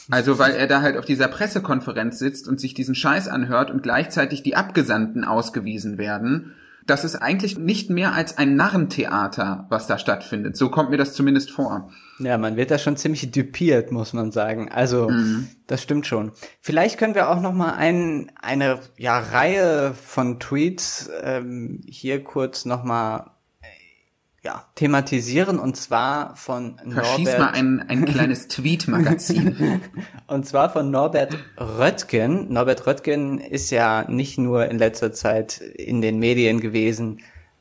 Also weil er da halt auf dieser Pressekonferenz sitzt und sich diesen Scheiß anhört und gleichzeitig die Abgesandten ausgewiesen werden das ist eigentlich nicht mehr als ein Narrentheater, was da stattfindet. So kommt mir das zumindest vor. Ja, man wird da schon ziemlich düpiert, muss man sagen. Also, mhm. das stimmt schon. Vielleicht können wir auch noch mal ein, eine ja, Reihe von Tweets ähm, hier kurz noch mal ja, thematisieren und zwar von Verschieß Norbert. mal ein, ein kleines Tweet-Magazin. und zwar von Norbert Röttgen. Norbert Röttgen ist ja nicht nur in letzter Zeit in den Medien gewesen,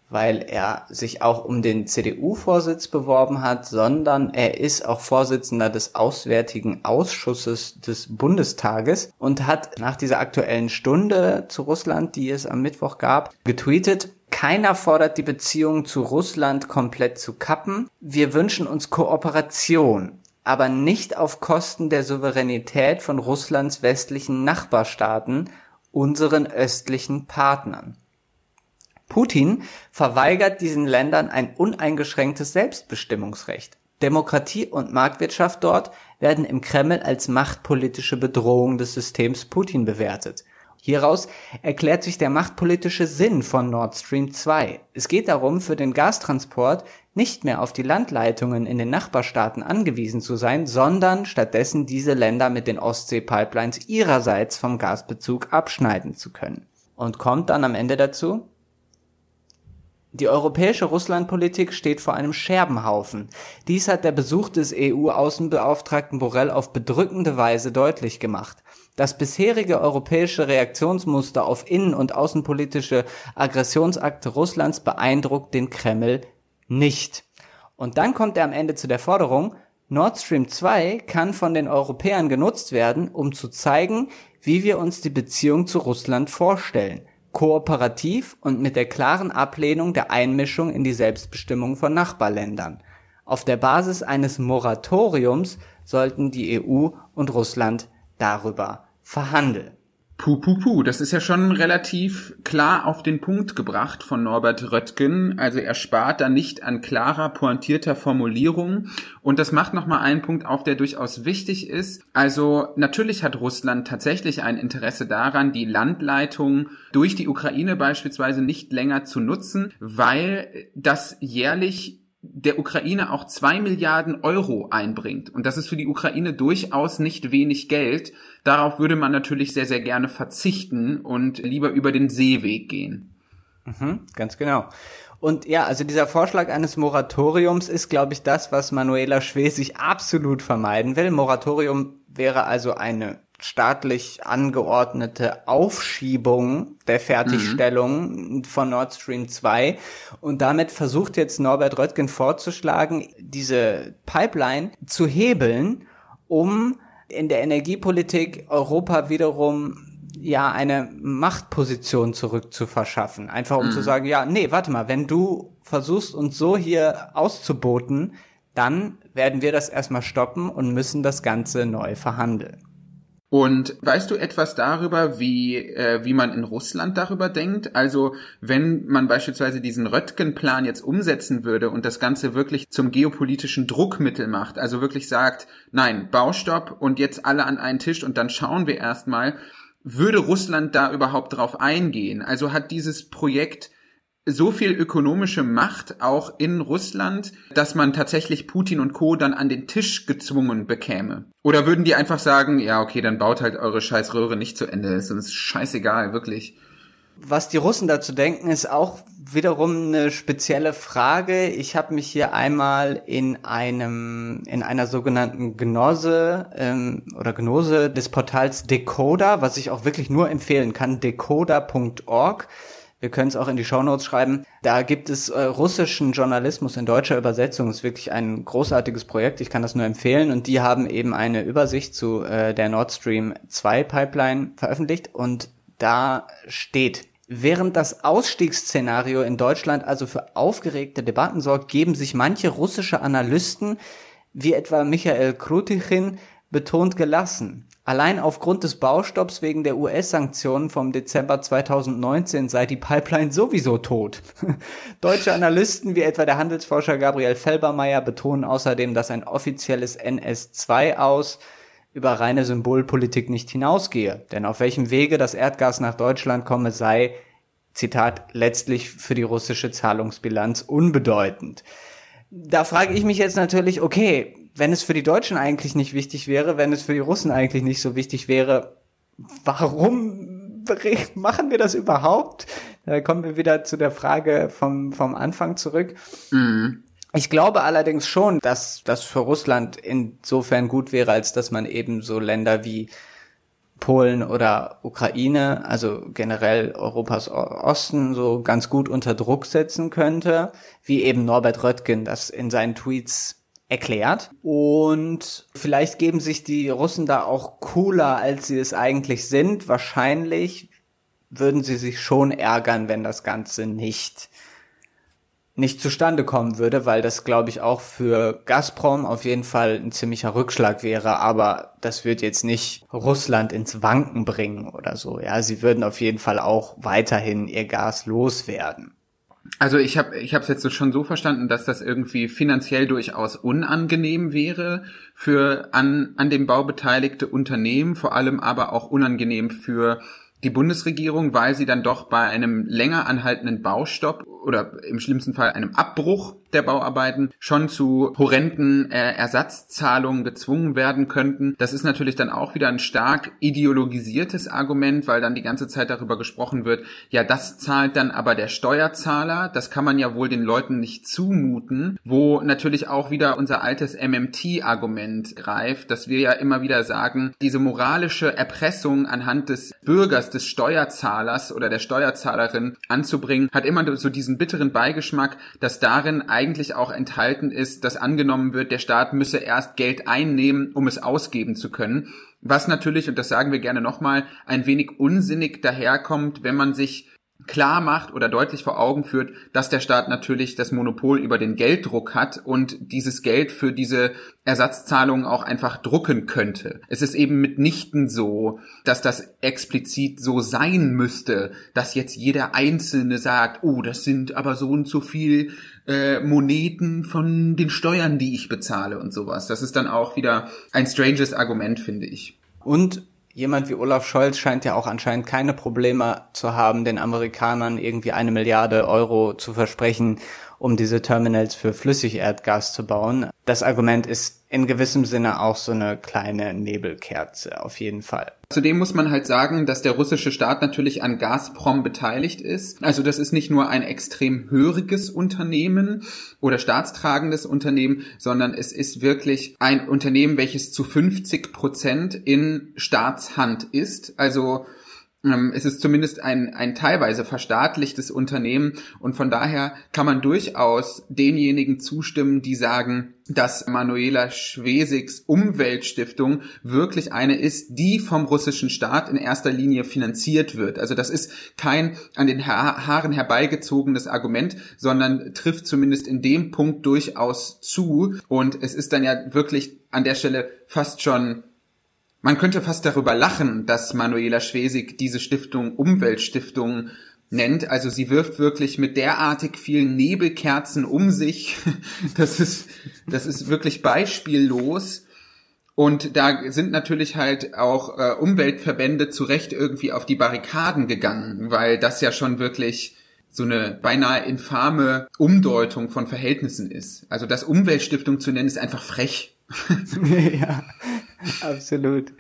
weil er sich auch um den CDU-Vorsitz beworben hat, sondern er ist auch Vorsitzender des Auswärtigen Ausschusses des Bundestages und hat nach dieser aktuellen Stunde zu Russland, die es am Mittwoch gab, getweetet, keiner fordert die Beziehung zu Russland komplett zu kappen. Wir wünschen uns Kooperation, aber nicht auf Kosten der Souveränität von Russlands westlichen Nachbarstaaten, unseren östlichen Partnern. Putin verweigert diesen Ländern ein uneingeschränktes Selbstbestimmungsrecht. Demokratie und Marktwirtschaft dort werden im Kreml als machtpolitische Bedrohung des Systems Putin bewertet. Hieraus erklärt sich der machtpolitische Sinn von Nord Stream 2. Es geht darum, für den Gastransport nicht mehr auf die Landleitungen in den Nachbarstaaten angewiesen zu sein, sondern stattdessen diese Länder mit den Ostsee-Pipelines ihrerseits vom Gasbezug abschneiden zu können. Und kommt dann am Ende dazu? Die europäische Russlandpolitik steht vor einem Scherbenhaufen. Dies hat der Besuch des EU-Außenbeauftragten Borrell auf bedrückende Weise deutlich gemacht. Das bisherige europäische Reaktionsmuster auf innen- und außenpolitische Aggressionsakte Russlands beeindruckt den Kreml nicht. Und dann kommt er am Ende zu der Forderung, Nord Stream 2 kann von den Europäern genutzt werden, um zu zeigen, wie wir uns die Beziehung zu Russland vorstellen. Kooperativ und mit der klaren Ablehnung der Einmischung in die Selbstbestimmung von Nachbarländern. Auf der Basis eines Moratoriums sollten die EU und Russland darüber verhandeln. Puh, puh, puh, das ist ja schon relativ klar auf den Punkt gebracht von Norbert Röttgen. Also er spart da nicht an klarer, pointierter Formulierung. Und das macht nochmal einen Punkt auf, der durchaus wichtig ist. Also natürlich hat Russland tatsächlich ein Interesse daran, die Landleitung durch die Ukraine beispielsweise nicht länger zu nutzen, weil das jährlich der Ukraine auch zwei Milliarden Euro einbringt. Und das ist für die Ukraine durchaus nicht wenig Geld. Darauf würde man natürlich sehr, sehr gerne verzichten und lieber über den Seeweg gehen. Mhm, ganz genau. Und ja, also dieser Vorschlag eines Moratoriums ist, glaube ich, das, was Manuela Schwesig absolut vermeiden will. Moratorium wäre also eine staatlich angeordnete Aufschiebung der Fertigstellung mhm. von Nord Stream 2. Und damit versucht jetzt Norbert Röttgen vorzuschlagen, diese Pipeline zu hebeln, um in der Energiepolitik Europa wiederum ja eine Machtposition zurückzuverschaffen. Einfach um mhm. zu sagen, ja, nee, warte mal, wenn du versuchst uns so hier auszuboten, dann werden wir das erstmal stoppen und müssen das Ganze neu verhandeln. Und weißt du etwas darüber, wie, äh, wie man in Russland darüber denkt? Also wenn man beispielsweise diesen Röttgen-Plan jetzt umsetzen würde und das Ganze wirklich zum geopolitischen Druckmittel macht, also wirklich sagt, nein, Baustopp und jetzt alle an einen Tisch und dann schauen wir erstmal, würde Russland da überhaupt drauf eingehen? Also hat dieses Projekt so viel ökonomische Macht auch in Russland, dass man tatsächlich Putin und Co. dann an den Tisch gezwungen bekäme? Oder würden die einfach sagen, ja, okay, dann baut halt eure scheiß Röhre nicht zu Ende, ist uns scheißegal, wirklich. Was die Russen dazu denken, ist auch wiederum eine spezielle Frage. Ich habe mich hier einmal in einem in einer sogenannten Gnose ähm, oder Gnose des Portals Decoder, was ich auch wirklich nur empfehlen kann, decoder.org wir können es auch in die Shownotes schreiben. Da gibt es äh, russischen Journalismus in deutscher Übersetzung. Das ist wirklich ein großartiges Projekt. Ich kann das nur empfehlen. Und die haben eben eine Übersicht zu äh, der Nord Stream 2 Pipeline veröffentlicht. Und da steht, Während das Ausstiegsszenario in Deutschland also für aufgeregte Debatten sorgt, geben sich manche russische Analysten, wie etwa Michael Krutichin, betont gelassen. Allein aufgrund des Baustopps wegen der US-Sanktionen vom Dezember 2019 sei die Pipeline sowieso tot. Deutsche Analysten wie etwa der Handelsforscher Gabriel Felbermeier betonen außerdem, dass ein offizielles NS2 aus über reine Symbolpolitik nicht hinausgehe. Denn auf welchem Wege das Erdgas nach Deutschland komme, sei, Zitat, letztlich für die russische Zahlungsbilanz unbedeutend. Da frage ich mich jetzt natürlich, okay, wenn es für die Deutschen eigentlich nicht wichtig wäre, wenn es für die Russen eigentlich nicht so wichtig wäre, warum machen wir das überhaupt? Da kommen wir wieder zu der Frage vom, vom Anfang zurück. Mhm. Ich glaube allerdings schon, dass das für Russland insofern gut wäre, als dass man eben so Länder wie Polen oder Ukraine, also generell Europas Osten, so ganz gut unter Druck setzen könnte, wie eben Norbert Röttgen das in seinen Tweets erklärt. Und vielleicht geben sich die Russen da auch cooler, als sie es eigentlich sind. Wahrscheinlich würden sie sich schon ärgern, wenn das Ganze nicht nicht zustande kommen würde, weil das, glaube ich, auch für Gazprom auf jeden Fall ein ziemlicher Rückschlag wäre, aber das wird jetzt nicht Russland ins Wanken bringen oder so. Ja, sie würden auf jeden Fall auch weiterhin ihr Gas loswerden. Also ich habe ich habe es jetzt schon so verstanden, dass das irgendwie finanziell durchaus unangenehm wäre für an an dem Bau beteiligte Unternehmen, vor allem aber auch unangenehm für die Bundesregierung, weil sie dann doch bei einem länger anhaltenden Baustopp oder im schlimmsten Fall einem Abbruch der Bauarbeiten schon zu horrenden äh, Ersatzzahlungen gezwungen werden könnten. Das ist natürlich dann auch wieder ein stark ideologisiertes Argument, weil dann die ganze Zeit darüber gesprochen wird, ja, das zahlt dann aber der Steuerzahler. Das kann man ja wohl den Leuten nicht zumuten, wo natürlich auch wieder unser altes MMT-Argument greift, dass wir ja immer wieder sagen, diese moralische Erpressung anhand des Bürgers, des Steuerzahlers oder der Steuerzahlerin anzubringen, hat immer so diesen bitteren Beigeschmack, dass darin eigentlich auch enthalten ist, dass angenommen wird, der Staat müsse erst Geld einnehmen, um es ausgeben zu können. Was natürlich, und das sagen wir gerne nochmal, ein wenig unsinnig daherkommt, wenn man sich klar macht oder deutlich vor Augen führt, dass der Staat natürlich das Monopol über den Gelddruck hat und dieses Geld für diese Ersatzzahlungen auch einfach drucken könnte. Es ist eben mitnichten so, dass das explizit so sein müsste, dass jetzt jeder Einzelne sagt, oh, das sind aber so und so viel äh, Moneten von den Steuern, die ich bezahle und sowas. Das ist dann auch wieder ein stranges Argument, finde ich. Und jemand wie Olaf Scholz scheint ja auch anscheinend keine Probleme zu haben, den Amerikanern irgendwie eine Milliarde Euro zu versprechen, um diese Terminals für Flüssigerdgas zu bauen. Das Argument ist in gewissem Sinne auch so eine kleine Nebelkerze, auf jeden Fall. Zudem muss man halt sagen, dass der russische Staat natürlich an Gazprom beteiligt ist. Also das ist nicht nur ein extrem höriges Unternehmen oder staatstragendes Unternehmen, sondern es ist wirklich ein Unternehmen, welches zu 50 Prozent in Staatshand ist. Also es ist zumindest ein, ein teilweise verstaatlichtes Unternehmen und von daher kann man durchaus denjenigen zustimmen, die sagen, dass Manuela Schwesigs Umweltstiftung wirklich eine ist, die vom russischen Staat in erster Linie finanziert wird. Also das ist kein an den ha Haaren herbeigezogenes Argument, sondern trifft zumindest in dem Punkt durchaus zu und es ist dann ja wirklich an der Stelle fast schon man könnte fast darüber lachen, dass Manuela Schwesig diese Stiftung Umweltstiftung nennt. Also sie wirft wirklich mit derartig vielen Nebelkerzen um sich. Das ist, das ist wirklich beispiellos. Und da sind natürlich halt auch äh, Umweltverbände zu Recht irgendwie auf die Barrikaden gegangen, weil das ja schon wirklich so eine beinahe infame Umdeutung von Verhältnissen ist. Also das Umweltstiftung zu nennen, ist einfach frech. ja, absolut.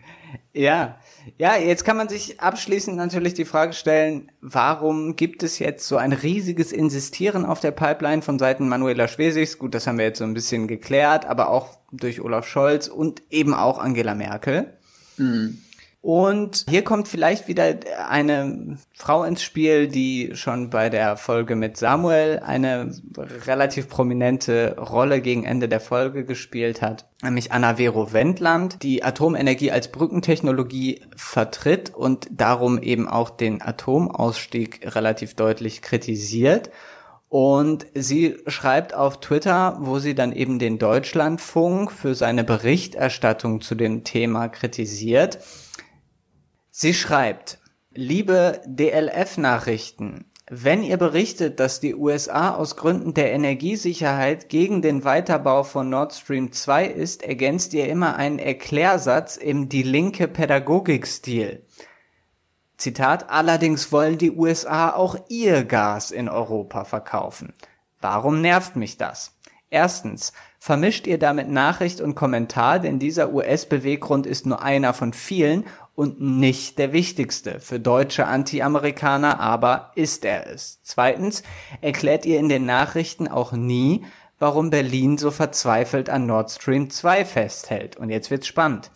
Ja, ja, jetzt kann man sich abschließend natürlich die Frage stellen, warum gibt es jetzt so ein riesiges Insistieren auf der Pipeline von Seiten Manuela Schwesigs? Gut, das haben wir jetzt so ein bisschen geklärt, aber auch durch Olaf Scholz und eben auch Angela Merkel. Mhm. Und hier kommt vielleicht wieder eine Frau ins Spiel, die schon bei der Folge mit Samuel eine relativ prominente Rolle gegen Ende der Folge gespielt hat, nämlich Anna Vero Wendland, die Atomenergie als Brückentechnologie vertritt und darum eben auch den Atomausstieg relativ deutlich kritisiert. Und sie schreibt auf Twitter, wo sie dann eben den Deutschlandfunk für seine Berichterstattung zu dem Thema kritisiert, Sie schreibt, liebe DLF-Nachrichten, wenn ihr berichtet, dass die USA aus Gründen der Energiesicherheit gegen den Weiterbau von Nord Stream 2 ist, ergänzt ihr immer einen Erklärsatz im Die linke Pädagogik-Stil. Zitat, allerdings wollen die USA auch ihr Gas in Europa verkaufen. Warum nervt mich das? Erstens, vermischt ihr damit Nachricht und Kommentar, denn dieser US-Beweggrund ist nur einer von vielen und nicht der wichtigste. Für deutsche Anti-Amerikaner aber ist er es. Zweitens erklärt ihr in den Nachrichten auch nie, warum Berlin so verzweifelt an Nord Stream 2 festhält. Und jetzt wird's spannend.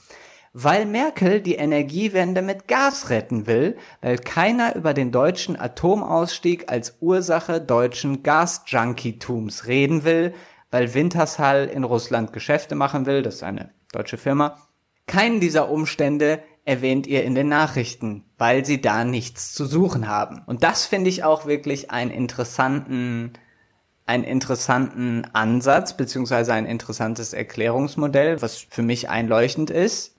Weil Merkel die Energiewende mit Gas retten will, weil keiner über den deutschen Atomausstieg als Ursache deutschen Gasjunkitums reden will, weil Wintershall in Russland Geschäfte machen will, das ist eine deutsche Firma. Keinen dieser Umstände erwähnt ihr in den Nachrichten, weil sie da nichts zu suchen haben. Und das finde ich auch wirklich einen interessanten, einen interessanten Ansatz, beziehungsweise ein interessantes Erklärungsmodell, was für mich einleuchtend ist.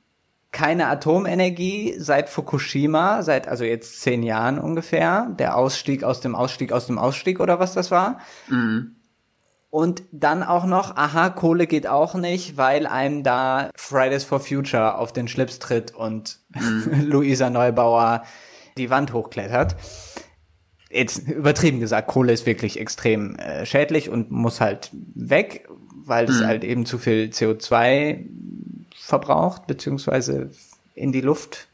Keine Atomenergie seit Fukushima, seit also jetzt zehn Jahren ungefähr. Der Ausstieg aus dem Ausstieg aus dem Ausstieg oder was das war. Mhm. Und dann auch noch, aha, Kohle geht auch nicht, weil einem da Fridays for Future auf den Schlips tritt und mhm. Luisa Neubauer die Wand hochklettert. Jetzt übertrieben gesagt, Kohle ist wirklich extrem äh, schädlich und muss halt weg, weil es mhm. halt eben zu viel CO2 verbraucht, beziehungsweise in die Luft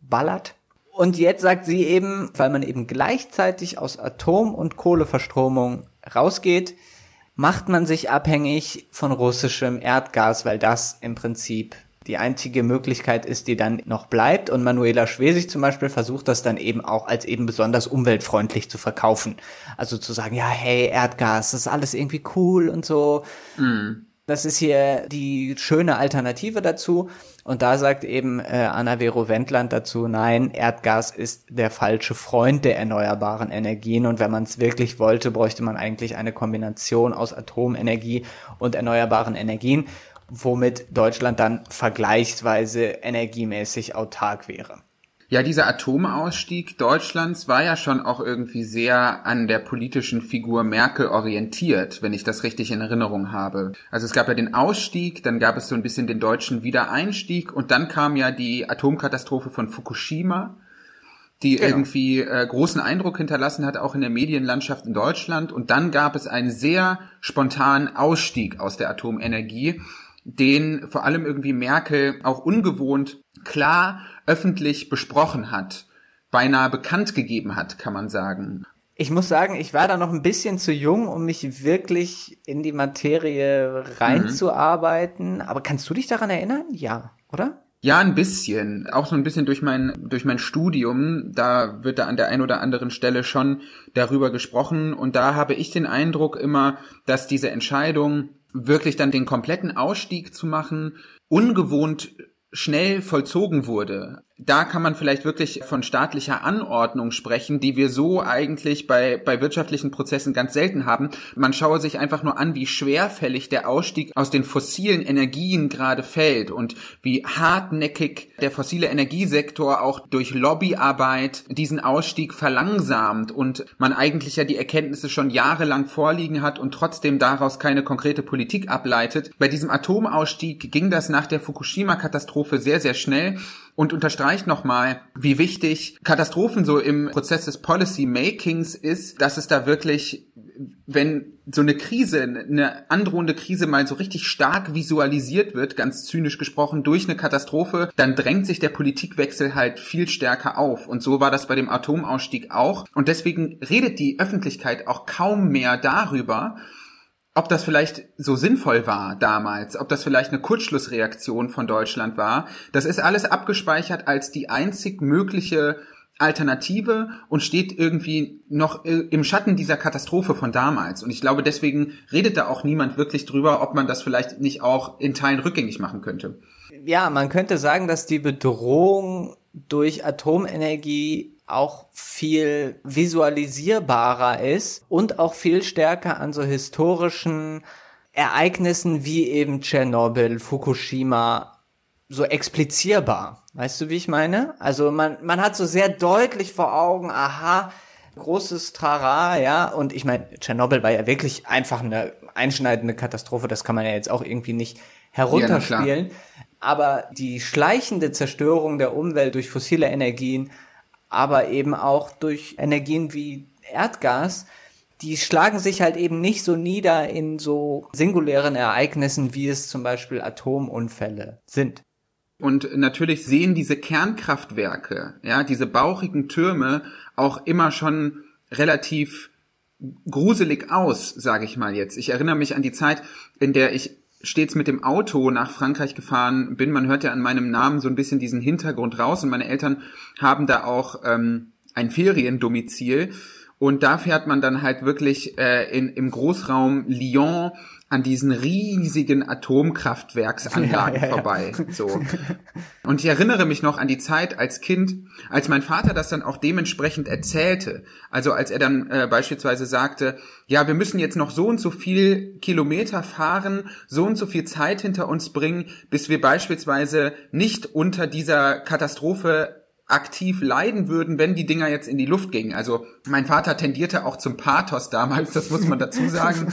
ballert. Und jetzt sagt sie eben, weil man eben gleichzeitig aus Atom- und Kohleverstromung rausgeht, macht man sich abhängig von russischem Erdgas, weil das im Prinzip die einzige Möglichkeit ist, die dann noch bleibt. Und Manuela Schwesig zum Beispiel versucht das dann eben auch als eben besonders umweltfreundlich zu verkaufen. Also zu sagen, ja, hey, Erdgas, das ist alles irgendwie cool und so. Mm. Das ist hier die schöne Alternative dazu. Und da sagt eben äh, Anna Vero Wendland dazu, nein, Erdgas ist der falsche Freund der erneuerbaren Energien. Und wenn man es wirklich wollte, bräuchte man eigentlich eine Kombination aus Atomenergie und erneuerbaren Energien, womit Deutschland dann vergleichsweise energiemäßig autark wäre. Ja, dieser Atomausstieg Deutschlands war ja schon auch irgendwie sehr an der politischen Figur Merkel orientiert, wenn ich das richtig in Erinnerung habe. Also es gab ja den Ausstieg, dann gab es so ein bisschen den deutschen Wiedereinstieg und dann kam ja die Atomkatastrophe von Fukushima, die genau. irgendwie äh, großen Eindruck hinterlassen hat, auch in der Medienlandschaft in Deutschland. Und dann gab es einen sehr spontanen Ausstieg aus der Atomenergie, den vor allem irgendwie Merkel auch ungewohnt klar öffentlich besprochen hat, beinahe bekannt gegeben hat, kann man sagen. Ich muss sagen, ich war da noch ein bisschen zu jung, um mich wirklich in die Materie reinzuarbeiten. Mhm. Aber kannst du dich daran erinnern? Ja, oder? Ja, ein bisschen. Auch so ein bisschen durch mein, durch mein Studium. Da wird da an der einen oder anderen Stelle schon darüber gesprochen. Und da habe ich den Eindruck immer, dass diese Entscheidung, wirklich dann den kompletten Ausstieg zu machen, ungewohnt schnell vollzogen wurde da kann man vielleicht wirklich von staatlicher Anordnung sprechen, die wir so eigentlich bei, bei wirtschaftlichen Prozessen ganz selten haben. Man schaue sich einfach nur an, wie schwerfällig der Ausstieg aus den fossilen Energien gerade fällt und wie hartnäckig der fossile Energiesektor auch durch Lobbyarbeit diesen Ausstieg verlangsamt und man eigentlich ja die Erkenntnisse schon jahrelang vorliegen hat und trotzdem daraus keine konkrete Politik ableitet. Bei diesem Atomausstieg ging das nach der Fukushima-Katastrophe sehr, sehr schnell und unterstreicht nochmal, wie wichtig Katastrophen so im Prozess des Policy Makings ist, dass es da wirklich, wenn so eine Krise, eine androhende Krise mal so richtig stark visualisiert wird, ganz zynisch gesprochen, durch eine Katastrophe, dann drängt sich der Politikwechsel halt viel stärker auf. Und so war das bei dem Atomausstieg auch. Und deswegen redet die Öffentlichkeit auch kaum mehr darüber, ob das vielleicht so sinnvoll war damals, ob das vielleicht eine Kurzschlussreaktion von Deutschland war, das ist alles abgespeichert als die einzig mögliche Alternative und steht irgendwie noch im Schatten dieser Katastrophe von damals. Und ich glaube, deswegen redet da auch niemand wirklich drüber, ob man das vielleicht nicht auch in Teilen rückgängig machen könnte. Ja, man könnte sagen, dass die Bedrohung durch Atomenergie auch viel visualisierbarer ist und auch viel stärker an so historischen Ereignissen wie eben Tschernobyl, Fukushima so explizierbar. Weißt du, wie ich meine? Also man, man hat so sehr deutlich vor Augen, aha, großes Trara, ja. Und ich meine, Tschernobyl war ja wirklich einfach eine einschneidende Katastrophe. Das kann man ja jetzt auch irgendwie nicht herunterspielen. Ja, aber die schleichende Zerstörung der Umwelt durch fossile Energien aber eben auch durch Energien wie Erdgas, die schlagen sich halt eben nicht so nieder in so singulären Ereignissen, wie es zum Beispiel Atomunfälle sind. Und natürlich sehen diese Kernkraftwerke, ja, diese bauchigen Türme auch immer schon relativ gruselig aus, sage ich mal jetzt. Ich erinnere mich an die Zeit, in der ich stets mit dem Auto nach Frankreich gefahren bin. Man hört ja an meinem Namen so ein bisschen diesen Hintergrund raus und meine Eltern haben da auch ähm, ein Feriendomizil und da fährt man dann halt wirklich äh, in, im Großraum Lyon an diesen riesigen Atomkraftwerksanlagen ja, ja, vorbei. Ja. So. Und ich erinnere mich noch an die Zeit als Kind, als mein Vater das dann auch dementsprechend erzählte. Also als er dann äh, beispielsweise sagte, ja, wir müssen jetzt noch so und so viel Kilometer fahren, so und so viel Zeit hinter uns bringen, bis wir beispielsweise nicht unter dieser Katastrophe aktiv leiden würden, wenn die Dinger jetzt in die Luft gingen. Also mein Vater tendierte auch zum Pathos damals, das muss man dazu sagen.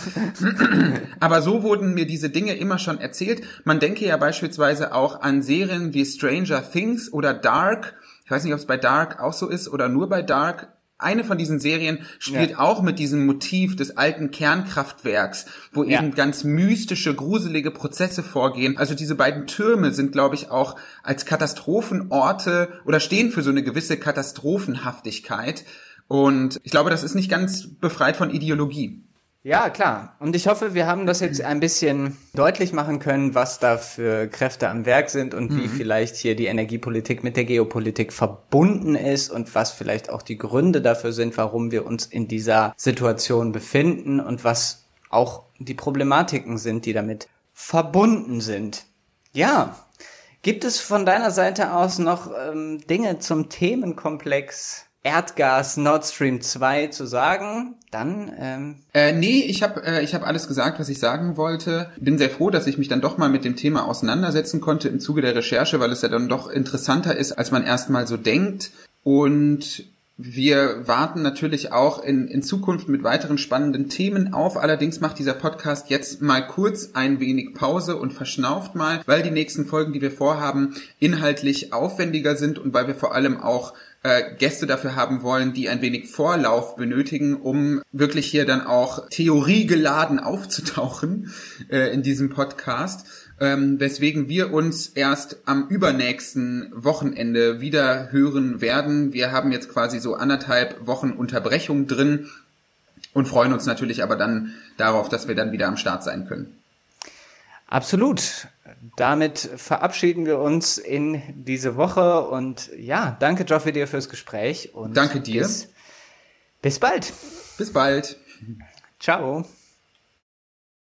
Aber so wurden mir diese Dinge immer schon erzählt. Man denke ja beispielsweise auch an Serien wie Stranger Things oder Dark. Ich weiß nicht, ob es bei Dark auch so ist oder nur bei Dark eine von diesen Serien spielt ja. auch mit diesem Motiv des alten Kernkraftwerks, wo ja. eben ganz mystische, gruselige Prozesse vorgehen. Also diese beiden Türme sind, glaube ich, auch als Katastrophenorte oder stehen für so eine gewisse Katastrophenhaftigkeit. Und ich glaube, das ist nicht ganz befreit von Ideologie. Ja, klar. Und ich hoffe, wir haben das jetzt ein bisschen deutlich machen können, was da für Kräfte am Werk sind und mhm. wie vielleicht hier die Energiepolitik mit der Geopolitik verbunden ist und was vielleicht auch die Gründe dafür sind, warum wir uns in dieser Situation befinden und was auch die Problematiken sind, die damit verbunden sind. Ja. Gibt es von deiner Seite aus noch ähm, Dinge zum Themenkomplex Erdgas Nord Stream 2 zu sagen, dann ähm äh, nee, ich habe äh, ich habe alles gesagt, was ich sagen wollte. Bin sehr froh, dass ich mich dann doch mal mit dem Thema auseinandersetzen konnte im Zuge der Recherche, weil es ja dann doch interessanter ist, als man erstmal so denkt und wir warten natürlich auch in, in Zukunft mit weiteren spannenden Themen auf. Allerdings macht dieser Podcast jetzt mal kurz ein wenig Pause und verschnauft mal, weil die nächsten Folgen, die wir vorhaben, inhaltlich aufwendiger sind und weil wir vor allem auch äh, Gäste dafür haben wollen, die ein wenig Vorlauf benötigen, um wirklich hier dann auch theoriegeladen aufzutauchen äh, in diesem Podcast. Ähm, weswegen wir uns erst am übernächsten Wochenende wieder hören werden. Wir haben jetzt quasi so anderthalb Wochen Unterbrechung drin und freuen uns natürlich aber dann darauf, dass wir dann wieder am Start sein können. Absolut. Damit verabschieden wir uns in diese Woche und ja, danke Geoffrey dir fürs Gespräch und danke dir. Bis, bis bald. Bis bald. Ciao.